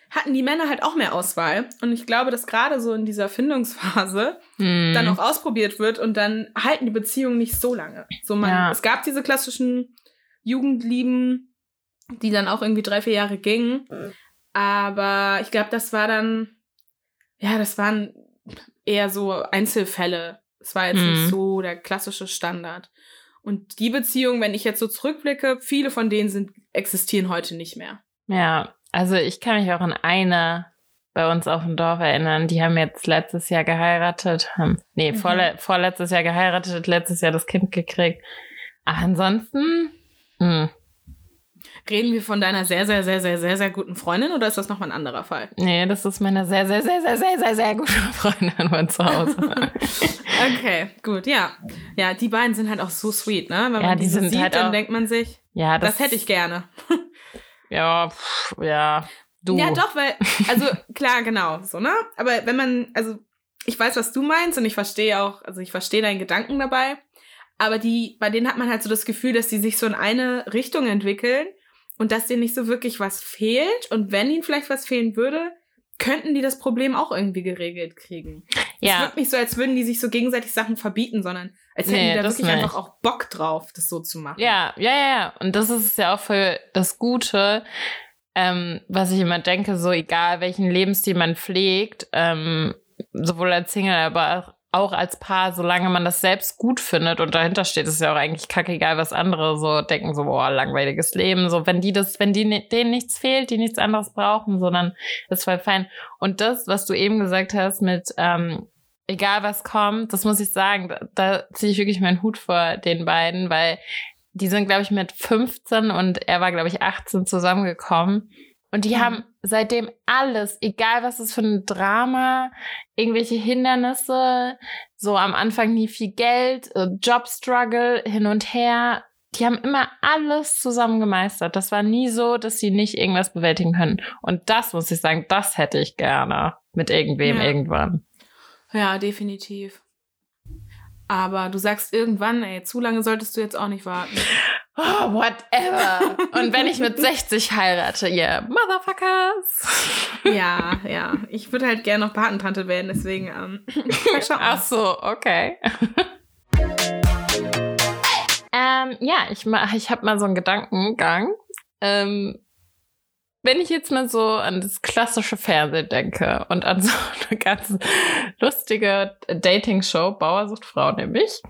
hatten die Männer halt auch mehr Auswahl. Und ich glaube, dass gerade so in dieser Findungsphase mm. dann auch ausprobiert wird und dann halten die Beziehungen nicht so lange. So man, ja. es gab diese klassischen Jugendlieben, die dann auch irgendwie drei, vier Jahre gingen. Aber ich glaube, das war dann, ja, das waren eher so Einzelfälle. Es war jetzt mm. nicht so der klassische Standard. Und die Beziehungen, wenn ich jetzt so zurückblicke, viele von denen sind, existieren heute nicht mehr. Ja, also ich kann mich auch an eine bei uns auf dem Dorf erinnern. Die haben jetzt letztes Jahr geheiratet. Haben, nee, mhm. vorle vorletztes Jahr geheiratet, letztes Jahr das Kind gekriegt. Ach, ansonsten. Mh. Hm. Reden wir von deiner sehr, sehr, sehr, sehr, sehr, sehr guten Freundin oder ist das nochmal ein anderer Fall? Nee, das ist meine sehr, sehr, sehr, sehr, sehr, sehr, sehr gute Freundin von zu Hause. okay, gut, ja. Ja, die beiden sind halt auch so sweet, ne? Wenn ja, man die, die sind sieht, halt dann denkt man sich, ja, das, das hätte ich gerne. Ja, pff, ja. Du. Ja, doch, weil, also klar, genau, so, ne? Aber wenn man, also ich weiß, was du meinst und ich verstehe auch, also ich verstehe deinen Gedanken dabei, aber die, bei denen hat man halt so das Gefühl, dass die sich so in eine Richtung entwickeln und dass denen nicht so wirklich was fehlt. Und wenn ihnen vielleicht was fehlen würde, könnten die das Problem auch irgendwie geregelt kriegen. Ja. Es wirkt nicht so, als würden die sich so gegenseitig Sachen verbieten, sondern als hätten nee, die da wirklich nicht. einfach auch Bock drauf, das so zu machen. Ja, ja, ja. Und das ist ja auch für das Gute, ähm, was ich immer denke, so egal welchen Lebensstil man pflegt, ähm, sowohl als Single, aber auch als Paar, solange man das selbst gut findet und dahinter steht, ist ja auch eigentlich kackegal, was andere so denken, so, boah, langweiliges Leben. So, wenn die das, wenn die denen nichts fehlt, die nichts anderes brauchen, sondern ist voll fein. Und das, was du eben gesagt hast mit, ähm, egal was kommt, das muss ich sagen, da, da ziehe ich wirklich meinen Hut vor den beiden, weil die sind, glaube ich, mit 15 und er war, glaube ich, 18 zusammengekommen. Und die mhm. haben seitdem alles, egal was es für ein Drama, irgendwelche Hindernisse, so am Anfang nie viel Geld, äh, Jobstruggle hin und her, die haben immer alles zusammen gemeistert. Das war nie so, dass sie nicht irgendwas bewältigen können. Und das muss ich sagen, das hätte ich gerne mit irgendwem ja. irgendwann. Ja, definitiv. Aber du sagst irgendwann, ey, zu lange solltest du jetzt auch nicht warten. Oh, whatever. Und wenn ich mit 60 heirate, yeah, Motherfuckers. Ja, ja. Ich würde halt gerne noch Patentante werden, deswegen. Ähm, Ach so, okay. ähm, ja, ich, ich habe mal so einen Gedankengang. Ähm, wenn ich jetzt mal so an das klassische Fernsehen denke und an so eine ganz lustige Dating-Show, Bauersucht Frau nämlich,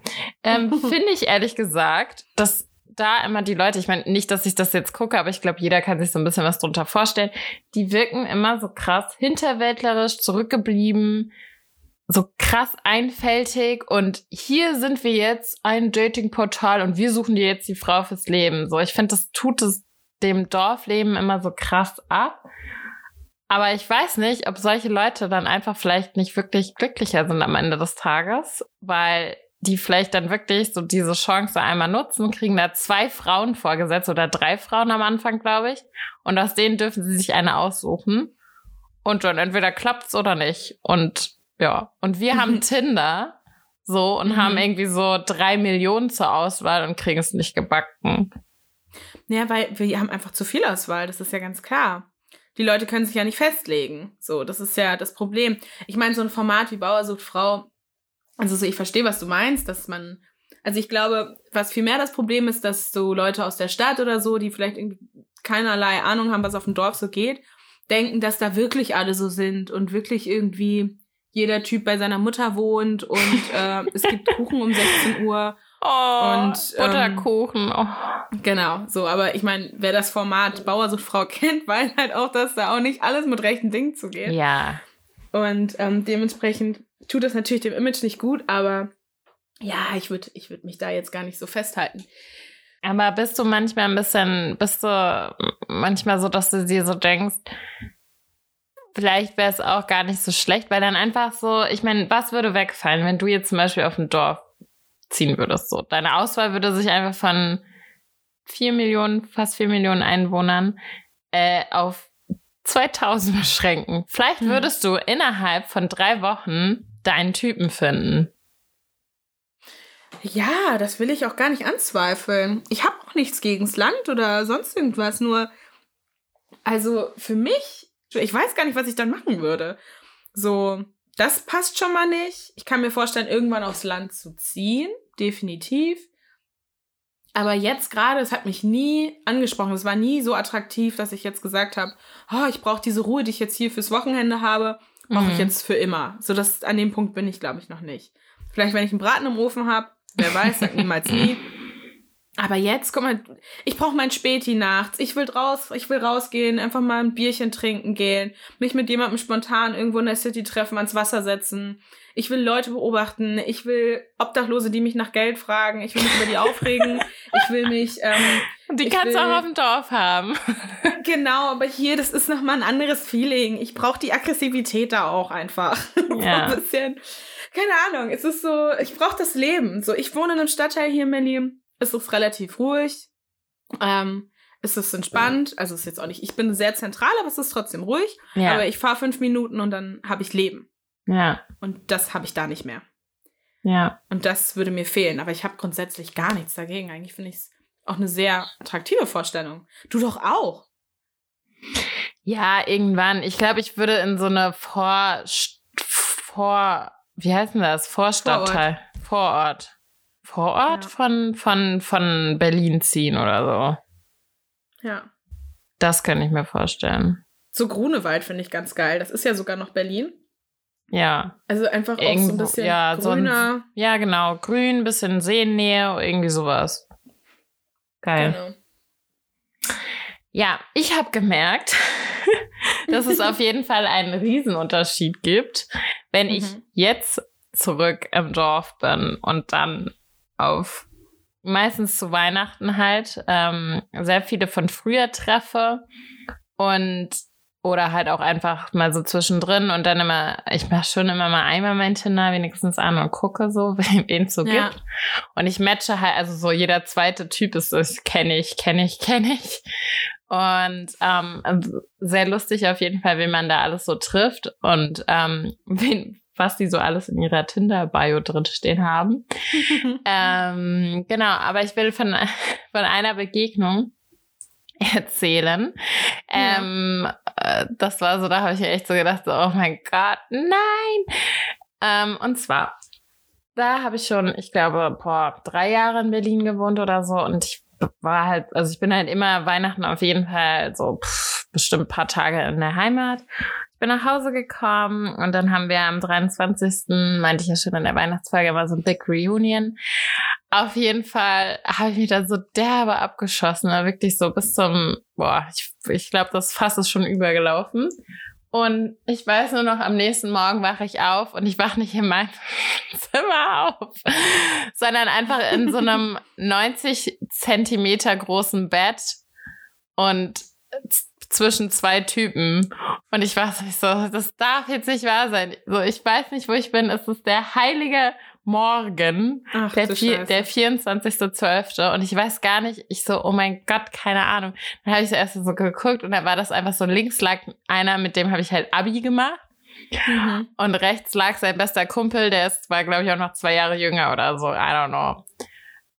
ähm, finde ich ehrlich gesagt, dass da immer die Leute, ich meine nicht, dass ich das jetzt gucke, aber ich glaube, jeder kann sich so ein bisschen was drunter vorstellen, die wirken immer so krass hinterwäldlerisch, zurückgeblieben, so krass einfältig und hier sind wir jetzt ein Dating-Portal und wir suchen dir jetzt die Frau fürs Leben. So, ich finde, das tut es dem Dorfleben immer so krass ab. Aber ich weiß nicht, ob solche Leute dann einfach vielleicht nicht wirklich glücklicher sind am Ende des Tages, weil die vielleicht dann wirklich so diese Chance einmal nutzen, kriegen da zwei Frauen vorgesetzt oder drei Frauen am Anfang, glaube ich. Und aus denen dürfen sie sich eine aussuchen. Und dann entweder klappt's oder nicht. Und ja, und wir haben Tinder so und mhm. haben irgendwie so drei Millionen zur Auswahl und kriegen es nicht gebacken. Ja, weil wir haben einfach zu viel Auswahl, das ist ja ganz klar. Die Leute können sich ja nicht festlegen. So, das ist ja das Problem. Ich meine, so ein Format wie Bauer sucht Frau, also so, ich verstehe, was du meinst, dass man, also ich glaube, was viel mehr das Problem ist, dass so Leute aus der Stadt oder so, die vielleicht irgendwie keinerlei Ahnung haben, was auf dem Dorf so geht, denken, dass da wirklich alle so sind und wirklich irgendwie jeder Typ bei seiner Mutter wohnt und äh, es gibt Kuchen um 16 Uhr Oh, und, ähm, Butterkuchen. Oh. Genau, so, aber ich meine, wer das Format Bauersuchtfrau kennt, weiß halt auch, dass da auch nicht alles mit rechten Dingen zugeht. Ja. Und ähm, dementsprechend tut das natürlich dem Image nicht gut, aber ja, ich würde ich würd mich da jetzt gar nicht so festhalten. Aber bist du manchmal ein bisschen, bist du manchmal so, dass du dir so denkst, vielleicht wäre es auch gar nicht so schlecht, weil dann einfach so, ich meine, was würde wegfallen, wenn du jetzt zum Beispiel auf dem Dorf ziehen würdest. So, deine Auswahl würde sich einfach von vier Millionen, fast vier Millionen Einwohnern äh, auf 2000 beschränken. Vielleicht hm. würdest du innerhalb von drei Wochen deinen Typen finden. Ja, das will ich auch gar nicht anzweifeln. Ich habe auch nichts gegens Land oder sonst irgendwas, nur also für mich, ich weiß gar nicht, was ich dann machen würde. So, das passt schon mal nicht. Ich kann mir vorstellen, irgendwann aufs Land zu ziehen. Definitiv. Aber jetzt gerade, es hat mich nie angesprochen. Es war nie so attraktiv, dass ich jetzt gesagt habe, oh, ich brauche diese Ruhe, die ich jetzt hier fürs Wochenende habe, brauche mhm. ich jetzt für immer. So, dass an dem Punkt bin ich, glaube ich, noch nicht. Vielleicht, wenn ich einen Braten im Ofen habe, wer weiß, sag niemals nie. Aber jetzt, guck mal, ich brauche mein Späti nachts. Ich will raus, ich will rausgehen, einfach mal ein Bierchen trinken gehen, mich mit jemandem spontan irgendwo in der City treffen, ans Wasser setzen. Ich will Leute beobachten. Ich will Obdachlose, die mich nach Geld fragen. Ich will mich über die aufregen. Ich will mich. Ähm, die kannst du auch auf dem Dorf haben. genau, aber hier, das ist nochmal ein anderes Feeling. Ich brauche die Aggressivität da auch einfach. Ja. so ein bisschen. Keine Ahnung. Es ist so, ich brauche das Leben. So, ich wohne in einem Stadtteil hier in Berlin es ist relativ ruhig. Ähm, es ist entspannt. Also es ist jetzt auch nicht, ich bin sehr zentral, aber es ist trotzdem ruhig. Ja. Aber ich fahre fünf Minuten und dann habe ich Leben. Ja. Und das habe ich da nicht mehr. Ja. Und das würde mir fehlen. Aber ich habe grundsätzlich gar nichts dagegen. Eigentlich finde ich es auch eine sehr attraktive Vorstellung. Du doch auch. Ja, irgendwann. Ich glaube, ich würde in so eine Vor, Vor, wie heißt denn das? Vorstadtteil. Vorort. Vorort ja. von, von, von Berlin ziehen oder so. Ja. Das könnte ich mir vorstellen. So Grunewald finde ich ganz geil. Das ist ja sogar noch Berlin. Ja. Also einfach auch Irgendwo, so ein bisschen ja, grüner. So ein, ja, genau. Grün, bisschen Seennähe, irgendwie sowas. Geil. Genau. Ja, ich habe gemerkt, dass es auf jeden Fall einen Riesenunterschied gibt, wenn mhm. ich jetzt zurück im Dorf bin und dann auf meistens zu Weihnachten halt ähm, sehr viele von früher treffe und oder halt auch einfach mal so zwischendrin und dann immer, ich mache schon immer mal einmal mein Tinder wenigstens an und gucke so, wen es so ja. gibt. Und ich matche halt, also so jeder zweite Typ ist es, kenne ich, kenne ich, kenne ich. Und ähm, sehr lustig auf jeden Fall, wen man da alles so trifft und ähm, wen, was die so alles in ihrer Tinder-Bio drin stehen haben. ähm, genau, aber ich will von, von einer Begegnung erzählen. Ja. Ähm, äh, das war so, da habe ich echt so gedacht, so, oh mein Gott, nein. Ähm, und zwar, da habe ich schon, ich glaube, boah, drei Jahre in Berlin gewohnt oder so und ich war halt, also ich bin halt immer Weihnachten auf jeden Fall so pff, bestimmt paar Tage in der Heimat. Ich bin nach Hause gekommen und dann haben wir am 23. meinte ich ja schon in der Weihnachtsfolge war so ein Big Reunion. Auf jeden Fall habe ich mich da so derbe abgeschossen, wirklich so bis zum, boah, ich, ich glaube, das Fass ist schon übergelaufen. Und ich weiß nur noch, am nächsten Morgen wache ich auf und ich wache nicht in meinem Zimmer auf, sondern einfach in so einem 90 Zentimeter großen Bett und zwischen zwei Typen. Und ich war so, das darf jetzt nicht wahr sein. So, ich weiß nicht, wo ich bin. Es ist der heilige Morgen, Ach, der, der 24.12. Und ich weiß gar nicht, ich so, oh mein Gott, keine Ahnung. Dann habe ich so erst so geguckt und da war das einfach so, links lag einer, mit dem habe ich halt Abi gemacht. Mhm. Und rechts lag sein bester Kumpel, der ist, war, glaube ich, auch noch zwei Jahre jünger oder so, I don't know.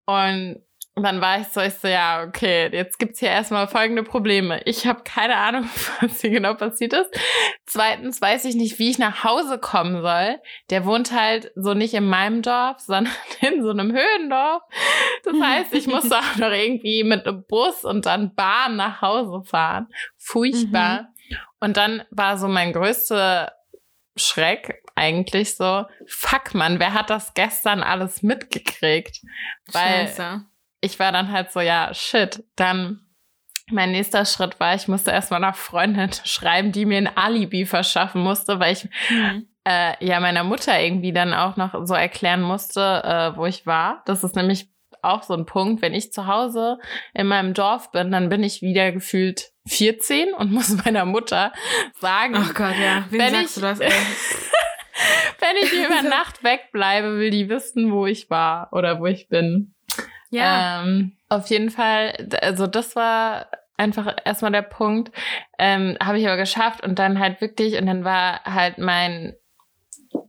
Und und dann war ich so, ich so, ja, okay, jetzt gibt's hier erstmal folgende Probleme. Ich habe keine Ahnung, was hier genau passiert ist. Zweitens weiß ich nicht, wie ich nach Hause kommen soll. Der wohnt halt so nicht in meinem Dorf, sondern in so einem Höhendorf. Das heißt, ich musste auch noch irgendwie mit einem Bus und dann Bahn nach Hause fahren. Furchtbar. Mhm. Und dann war so mein größter Schreck eigentlich so, fuck man, wer hat das gestern alles mitgekriegt? Weil Scheiße ich war dann halt so, ja, shit, dann mein nächster Schritt war, ich musste erstmal nach Freundin schreiben, die mir ein Alibi verschaffen musste, weil ich mhm. äh, ja meiner Mutter irgendwie dann auch noch so erklären musste, äh, wo ich war. Das ist nämlich auch so ein Punkt, wenn ich zu Hause in meinem Dorf bin, dann bin ich wieder gefühlt 14 und muss meiner Mutter sagen. Ach Gott, ja. Wem wenn sagst ich, du das, ey? wenn ich über Nacht wegbleibe, will die wissen, wo ich war oder wo ich bin. Ja. Ähm, auf jeden Fall, also das war einfach erstmal der Punkt. Ähm, Habe ich aber geschafft und dann halt wirklich, und dann war halt mein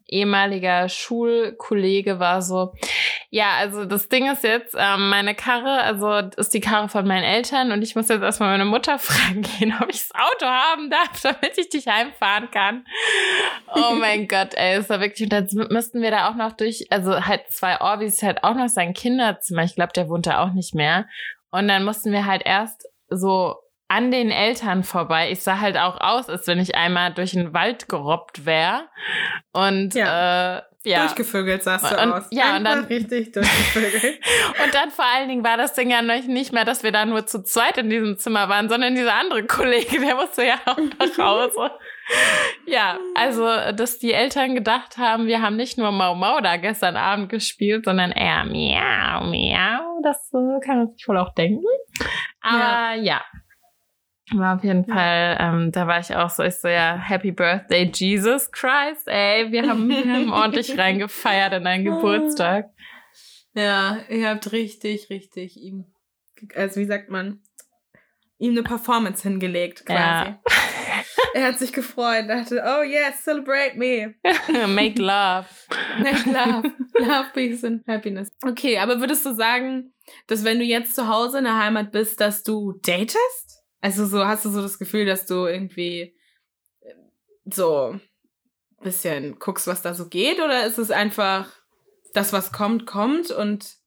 ehemaliger Schulkollege war so, ja, also das Ding ist jetzt, ähm, meine Karre, also ist die Karre von meinen Eltern und ich muss jetzt erstmal meine Mutter fragen gehen, ob ich das Auto haben darf, damit ich dich heimfahren kann. Oh mein Gott, ey, ist war wirklich, und dann müssten wir da auch noch durch, also halt zwei Orbis, halt auch noch sein Kinderzimmer, ich glaube, der wohnt da auch nicht mehr. Und dann mussten wir halt erst so an den Eltern vorbei. Ich sah halt auch aus, als wenn ich einmal durch den Wald gerobbt wäre. Und ja. Äh, ja. Durchgevögelt sahst du und, aus. Ja, und dann richtig durchgevögelt. und dann vor allen Dingen war das Ding ja noch nicht mehr, dass wir da nur zu zweit in diesem Zimmer waren, sondern dieser andere Kollege, der musste ja auch nach Hause. ja, also, dass die Eltern gedacht haben, wir haben nicht nur Mau Mau da gestern Abend gespielt, sondern eher Miau, Miau. Das äh, kann man sich wohl auch denken. Aber ja, ja war auf jeden ja. Fall, ähm, da war ich auch so, ich so, ja, Happy Birthday, Jesus Christ, ey, wir haben, wir haben ordentlich reingefeiert in deinen Geburtstag. Ja, ihr habt richtig, richtig ihm, also wie sagt man, ihm eine Performance hingelegt quasi. Ja. er hat sich gefreut, dachte, oh yes, celebrate me. Make love. Make love. Love, Peace and Happiness. Okay, aber würdest du sagen, dass wenn du jetzt zu Hause in der Heimat bist, dass du datest? Also so hast du so das Gefühl, dass du irgendwie äh, so ein bisschen guckst, was da so geht? Oder ist es einfach das, was kommt, kommt und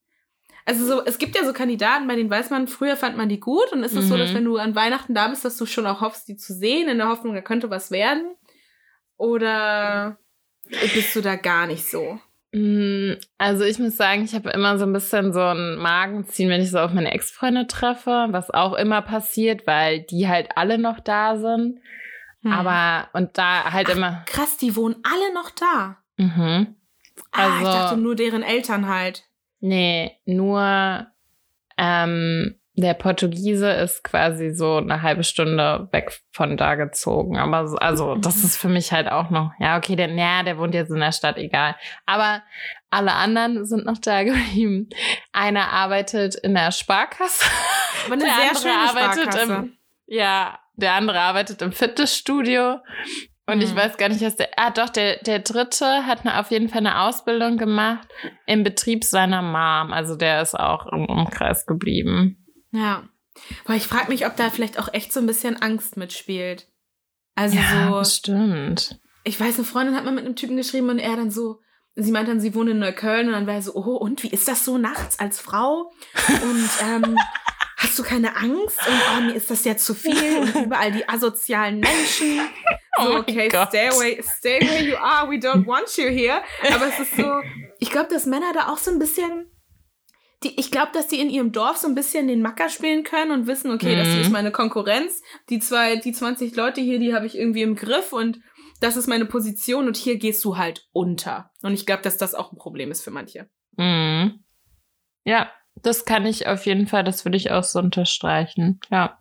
also so, es gibt ja so Kandidaten, bei denen weiß man, früher fand man die gut und ist es mhm. so, dass mhm. wenn du an Weihnachten da bist, dass du schon auch hoffst, die zu sehen, in der Hoffnung, da könnte was werden? Oder bist du da gar nicht so? Mm, also ich muss sagen, ich habe immer so ein bisschen so ein Magenziehen, wenn ich so auf meine Ex-Freunde treffe, was auch immer passiert, weil die halt alle noch da sind. Hm. Aber und da halt Ach, immer. Krass, die wohnen alle noch da. Mhm. Also, ah, ich dachte also nur deren Eltern halt. Nee, nur ähm, der Portugiese ist quasi so eine halbe Stunde weg von da gezogen. Aber so, also, das mhm. ist für mich halt auch noch, ja, okay, der, ja, der wohnt jetzt in der Stadt, egal. Aber alle anderen sind noch da geblieben. Einer arbeitet in der Sparkasse. Aber eine der sehr schöne arbeitet Im, ja, der andere arbeitet im Fitnessstudio. Und mhm. ich weiß gar nicht, was der. Ah, doch, der, der dritte hat eine, auf jeden Fall eine Ausbildung gemacht im Betrieb seiner Mom. Also der ist auch im Umkreis geblieben. Ja. Weil ich frage mich, ob da vielleicht auch echt so ein bisschen Angst mitspielt. Also ja, so. Stimmt. Ich weiß, eine Freundin hat mal mit einem Typen geschrieben und er dann so, sie meint dann, sie wohnt in Neukölln und dann war er so, oh, und wie ist das so nachts als Frau? Und ähm, hast du keine Angst? Und oh, mir ist das jetzt zu viel und überall die asozialen Menschen. So, oh okay, stay away, stay where you are, we don't want you here. Aber es ist so, ich glaube, dass Männer da auch so ein bisschen die, ich glaube, dass die in ihrem Dorf so ein bisschen den Macker spielen können und wissen, okay, mhm. das hier ist mhm. meine Konkurrenz. Die zwei, die 20 Leute hier, die habe ich irgendwie im Griff und das ist meine Position und hier gehst du halt unter. Und ich glaube, dass das auch ein Problem ist für manche. Mhm. Ja, das kann ich auf jeden Fall, das würde ich auch so unterstreichen. Ja.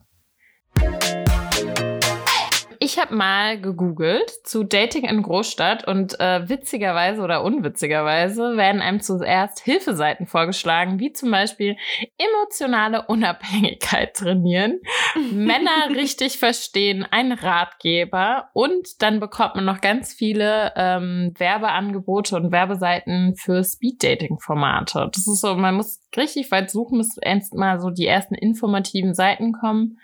Ich habe mal gegoogelt zu Dating in Großstadt und äh, witzigerweise oder unwitzigerweise werden einem zuerst Hilfeseiten vorgeschlagen, wie zum Beispiel emotionale Unabhängigkeit trainieren, Männer richtig verstehen, ein Ratgeber und dann bekommt man noch ganz viele ähm, Werbeangebote und Werbeseiten für Speed-Dating-Formate. Das ist so, man muss richtig weit suchen, bis erst mal so die ersten informativen Seiten kommen.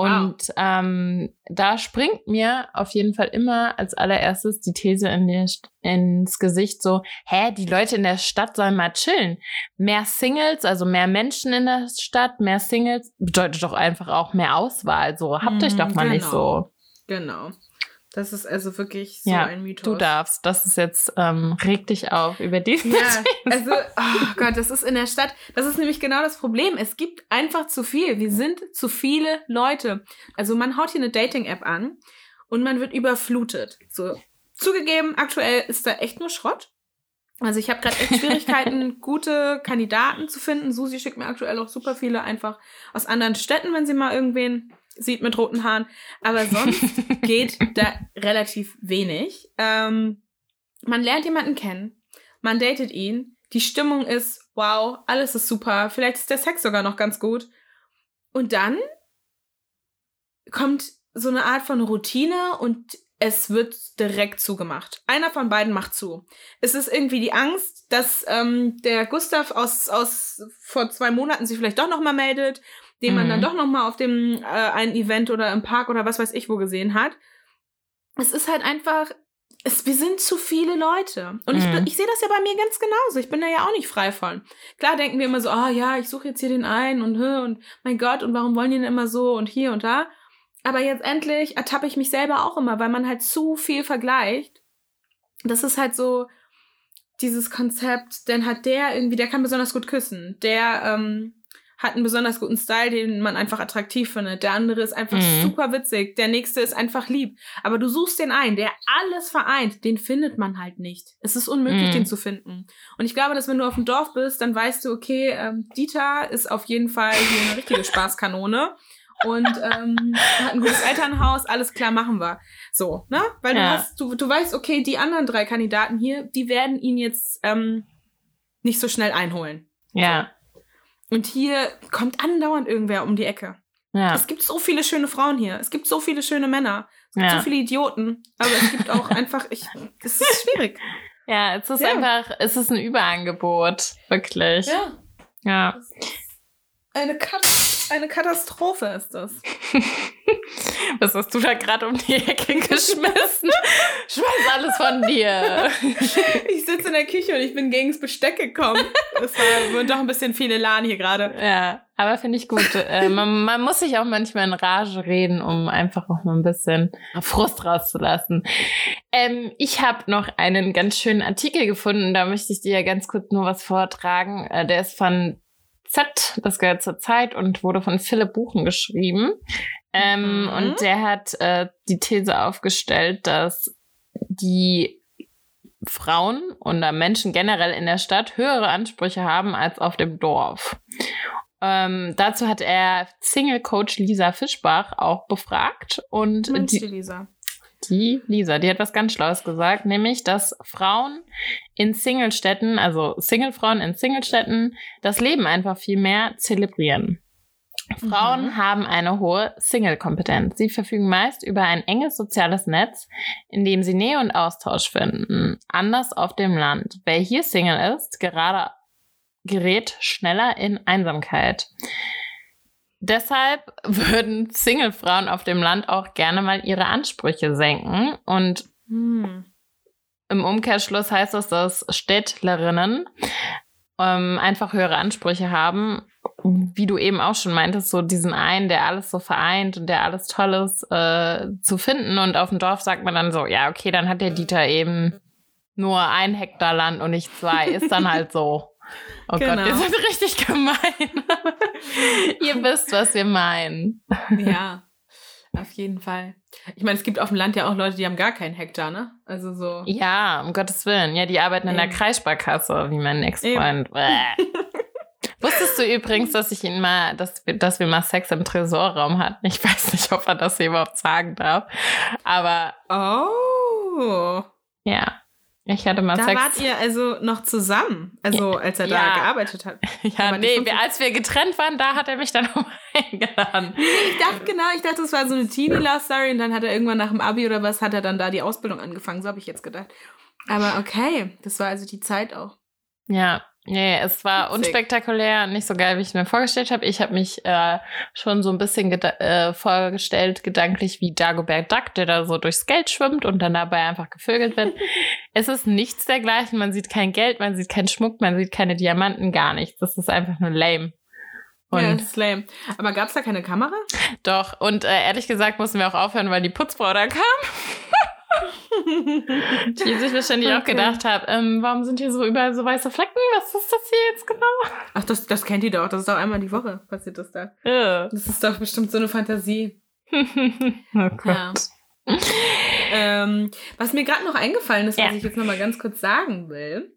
Und wow. ähm, da springt mir auf jeden Fall immer als allererstes die These in die, ins Gesicht so, hä, die Leute in der Stadt sollen mal chillen. Mehr Singles, also mehr Menschen in der Stadt, mehr Singles, bedeutet doch einfach auch mehr Auswahl. So, habt euch doch mal genau. nicht so. Genau. Das ist also wirklich so ja, ein Mythos. Du darfst. Das ist jetzt, ähm, reg dich auf über diesen. Ja, also, oh Gott, das ist in der Stadt. Das ist nämlich genau das Problem. Es gibt einfach zu viel. Wir sind zu viele Leute. Also man haut hier eine Dating-App an und man wird überflutet. So, zugegeben, aktuell ist da echt nur Schrott. Also ich habe gerade echt Schwierigkeiten, gute Kandidaten zu finden. Susi schickt mir aktuell auch super viele einfach aus anderen Städten, wenn sie mal irgendwen sieht mit roten Haaren. Aber sonst geht da relativ wenig. Ähm, man lernt jemanden kennen, man datet ihn, die Stimmung ist wow, alles ist super, vielleicht ist der Sex sogar noch ganz gut. Und dann kommt so eine Art von Routine und es wird direkt zugemacht. Einer von beiden macht zu. Es ist irgendwie die Angst, dass ähm, der Gustav aus, aus vor zwei Monaten sich vielleicht doch noch mal meldet den man dann mhm. doch noch mal auf dem äh, einen Event oder im Park oder was weiß ich wo gesehen hat. Es ist halt einfach, es, wir sind zu viele Leute. Und mhm. ich, ich sehe das ja bei mir ganz genauso. Ich bin da ja auch nicht frei von. Klar denken wir immer so, ah oh, ja, ich suche jetzt hier den einen und und mein Gott, und warum wollen die denn immer so und hier und da? Aber jetzt endlich ertappe ich mich selber auch immer, weil man halt zu viel vergleicht. Das ist halt so dieses Konzept, denn hat der irgendwie, der kann besonders gut küssen. Der ähm, hat einen besonders guten Style, den man einfach attraktiv findet. Der andere ist einfach mhm. super witzig. Der nächste ist einfach lieb. Aber du suchst den einen, der alles vereint. Den findet man halt nicht. Es ist unmöglich, mhm. den zu finden. Und ich glaube, dass wenn du auf dem Dorf bist, dann weißt du, okay, ähm, Dieter ist auf jeden Fall hier eine richtige Spaßkanone. Und ähm, hat ein gutes Elternhaus, alles klar, machen wir. So, ne? Weil ja. du hast, du, du weißt, okay, die anderen drei Kandidaten hier, die werden ihn jetzt ähm, nicht so schnell einholen. Ja. Und hier kommt andauernd irgendwer um die Ecke. Ja. Es gibt so viele schöne Frauen hier. Es gibt so viele schöne Männer. Es gibt ja. so viele Idioten. Aber es gibt auch einfach, ich, das ist schwierig. Ja, es ist Ja. einfach, es ist ein Überangebot. Wirklich. Ja. Ja. Eine, Kat eine Katastrophe ist das. Was hast du da gerade um die Ecke geschmissen? Schmeiß alles von dir. Ich sitze in der Küche und ich bin gegen das Besteck gekommen. Es war wird doch ein bisschen viel Elan hier gerade. Ja, aber finde ich gut. Äh, man, man muss sich auch manchmal in Rage reden, um einfach auch mal ein bisschen Frust rauszulassen. Ähm, ich habe noch einen ganz schönen Artikel gefunden, da möchte ich dir ganz kurz nur was vortragen. Äh, der ist von Z, das gehört zur Zeit und wurde von Philipp Buchen geschrieben. Ähm, Mhm. Und der hat äh, die These aufgestellt, dass die Frauen oder Menschen generell in der Stadt höhere Ansprüche haben als auf dem Dorf. Ähm, dazu hat er Single-Coach Lisa Fischbach auch befragt und Mensch, die die, Lisa. Die Lisa, die hat was ganz Schlaues gesagt, nämlich, dass Frauen in Singlestädten, also Singlefrauen in Singlestädten, das Leben einfach viel mehr zelebrieren. Frauen Mhm. haben eine hohe Single-Kompetenz. Sie verfügen meist über ein enges soziales Netz, in dem sie Nähe und Austausch finden. Anders auf dem Land. Wer hier Single ist, gerade gerät schneller in Einsamkeit. Deshalb würden Single-Frauen auf dem Land auch gerne mal ihre Ansprüche senken. Und Hm. im Umkehrschluss heißt das, dass Städtlerinnen ähm, einfach höhere Ansprüche haben. Wie du eben auch schon meintest, so diesen einen, der alles so vereint und der alles Tolles äh, zu finden. Und auf dem Dorf sagt man dann so, ja, okay, dann hat der Dieter eben nur ein Hektar Land und nicht zwei. Ist dann halt so. Oh Genau. Gott, wir sind richtig gemein. Ihr wisst, was wir meinen. Ja, auf jeden Fall. Ich meine, es gibt auf dem Land ja auch Leute, die haben gar keinen Hektar, ne? Also so. Ja, um Gottes Willen. Ja, die arbeiten in der Eben. Kreissparkasse, wie mein Ex-Freund. Wusstest du übrigens, dass ich ihn mal, dass wir, dass wir mal Sex im Tresorraum hatten? Ich weiß nicht, ob er das hier überhaupt sagen darf. Aber Oh. ja, ich hatte mal Da Sex. wart ihr also noch zusammen, also als er da Ja. gearbeitet hat. ja, nee, wir, als wir getrennt waren, da hat er mich dann auch eingeladen. Ich dachte genau, ich dachte, es war so eine Teenie-Love-Story und dann hat er irgendwann nach dem Abi oder was, hat er dann da die Ausbildung angefangen. So habe ich jetzt gedacht. Aber okay, das war also die Zeit auch. Ja, nee, es war unspektakulär und nicht so geil, wie ich es mir vorgestellt habe. Ich habe mich äh, schon so ein bisschen geda- äh, vorgestellt, gedanklich wie Dagobert Duck, der da so durchs Geld schwimmt und dann dabei einfach gevögelt wird. es ist nichts dergleichen. Man sieht kein Geld, man sieht keinen Schmuck, man sieht keine Diamanten, gar nichts. Das ist einfach nur lame. Und ja, das ist lame. Aber gab es da keine Kamera? doch, und äh, ehrlich gesagt mussten wir auch aufhören, weil die Putzfrau da kam. Die sich wahrscheinlich auch Okay. gedacht hat, ähm, warum sind hier so überall so weiße Flecken? Was ist das hier jetzt genau? Ach, das, das kennt ihr doch. Das ist doch einmal die Woche passiert das da. Äh. Das ist doch bestimmt so eine Fantasie. oh Gott. Ja. Ähm, was mir gerade noch eingefallen ist, was Ja. ich jetzt noch mal ganz kurz sagen will.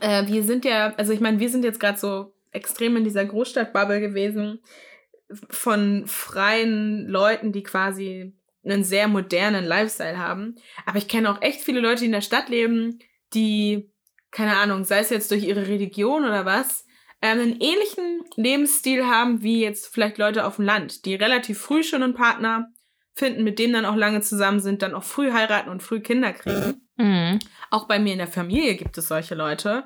Äh, wir sind ja, also ich meine, wir sind jetzt gerade so extrem in dieser Großstadtbubble gewesen von freien Leuten, die quasi einen sehr modernen Lifestyle haben. Aber ich kenne auch echt viele Leute, die in der Stadt leben, die, keine Ahnung, sei es jetzt durch ihre Religion oder was, ähm, einen ähnlichen Lebensstil haben wie jetzt vielleicht Leute auf dem Land, die relativ früh schon einen Partner finden, mit dem dann auch lange zusammen sind, dann auch früh heiraten und früh Kinder kriegen. Mhm. Auch bei mir in der Familie gibt es solche Leute,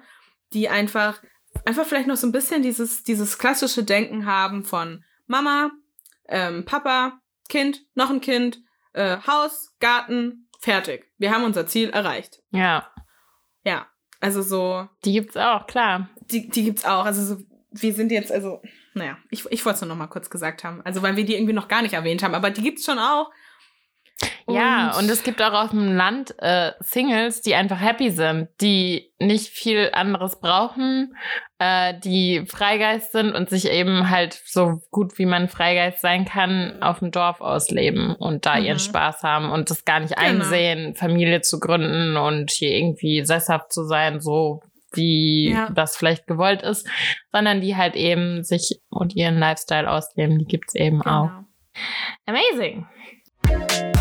die einfach, einfach vielleicht noch so ein bisschen dieses, dieses klassische Denken haben von Mama, ähm, Papa, Kind, noch ein Kind, äh, Haus, Garten, fertig. Wir haben unser Ziel erreicht. Ja, Ja, also so, die gibt's auch, klar. die, die gibt's auch. Also so, wir sind jetzt, also, naja, ich, ich wollte es nur noch mal kurz gesagt haben. Also, weil wir die irgendwie noch gar nicht erwähnt haben, aber die gibt's schon auch. Ja, und es gibt auch auf dem Land äh, Singles, die einfach happy sind, die nicht viel anderes brauchen, äh, die Freigeist sind und sich eben halt so gut wie man Freigeist sein kann auf dem Dorf ausleben und da ihren Mhm. Spaß haben und das gar nicht Genau. einsehen, Familie zu gründen und hier irgendwie sesshaft zu sein, so wie Ja. das vielleicht gewollt ist, sondern die halt eben sich und ihren Lifestyle ausleben, die gibt's eben auch. Genau. Amazing.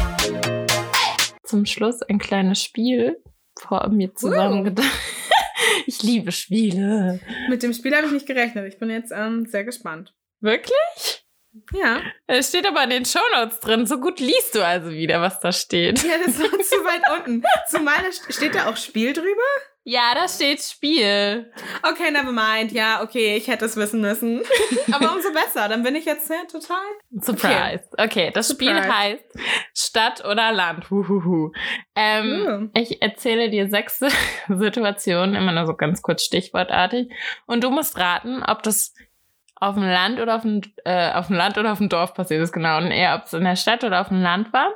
Zum Schluss ein kleines Spiel vor mir zusammen gedacht. ich liebe Spiele. Mit dem Spiel habe ich nicht gerechnet. Ich bin jetzt ähm, sehr gespannt. Wirklich? Ja. Es steht aber in den Shownotes drin. So gut liest du also wieder, was da steht. Ja, das war zu weit unten. Zumal da steht da auch Spiel drüber? Ja, da steht Spiel. Okay, never mind. Ja, okay, ich hätte es wissen müssen. Aber umso besser. Dann bin ich jetzt ja, total. Surprise. Okay, okay das Surprise. Spiel heißt Stadt oder Land. Huhuhu. Ähm, ja. Ich erzähle dir sechs Situationen, immer nur so ganz kurz stichwortartig. Und du musst raten, ob das auf dem Land oder auf dem, äh, auf dem Land oder auf dem Dorf passiert ist, genau. Und eher, ob es in der Stadt oder auf dem Land war.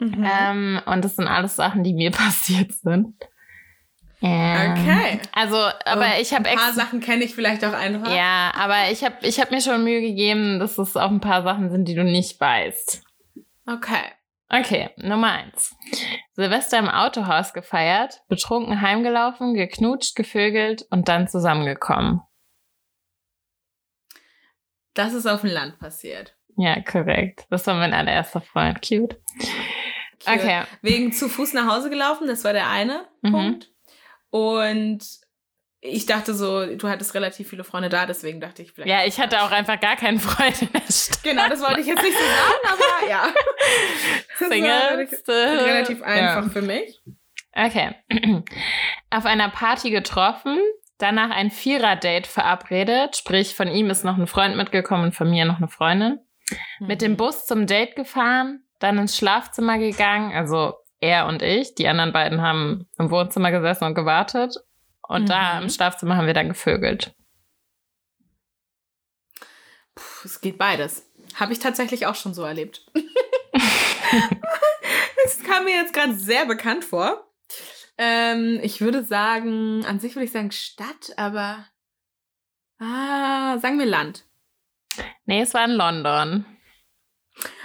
Mhm. Ähm, und das sind alles Sachen, die mir passiert sind. Ähm, okay. Also, aber und ich habe Ein paar Sachen kenne ich vielleicht auch einfach. Ja, aber ich habe ich hab mir schon Mühe gegeben, dass es auch ein paar Sachen sind, die du nicht weißt. Okay. Okay, Nummer eins. Silvester im Autohaus gefeiert, betrunken heimgelaufen, geknutscht, gevögelt und dann zusammengekommen. Das ist auf dem Land passiert. Ja, korrekt. Das war mein allererster Freund. Cute. Cute. Okay. Wegen zu Fuß nach Hause gelaufen, das war der eine mhm. Punkt. Und ich dachte so, du hattest relativ viele Freunde da, deswegen dachte ich vielleicht. Ja, ich hatte auch einfach gar keinen Freund in der Stadt. Genau, das wollte ich jetzt nicht so sagen, aber ja. Single. relativ einfach ja. für mich. Okay. Auf einer Party getroffen, danach ein Vierer-Date verabredet, sprich von ihm ist noch ein Freund mitgekommen und von mir noch eine Freundin. Mhm. Mit dem Bus zum Date gefahren, dann ins Schlafzimmer gegangen, also er und ich. Die anderen beiden haben im Wohnzimmer gesessen und gewartet. Und mhm. da im Schlafzimmer haben wir dann gevögelt. Puh, es geht beides. Habe ich tatsächlich auch schon so erlebt. Es kam mir jetzt gerade sehr bekannt vor. Ähm, ich würde sagen, an sich würde ich sagen Stadt, aber ah, sagen wir Land. Nee, es war in London.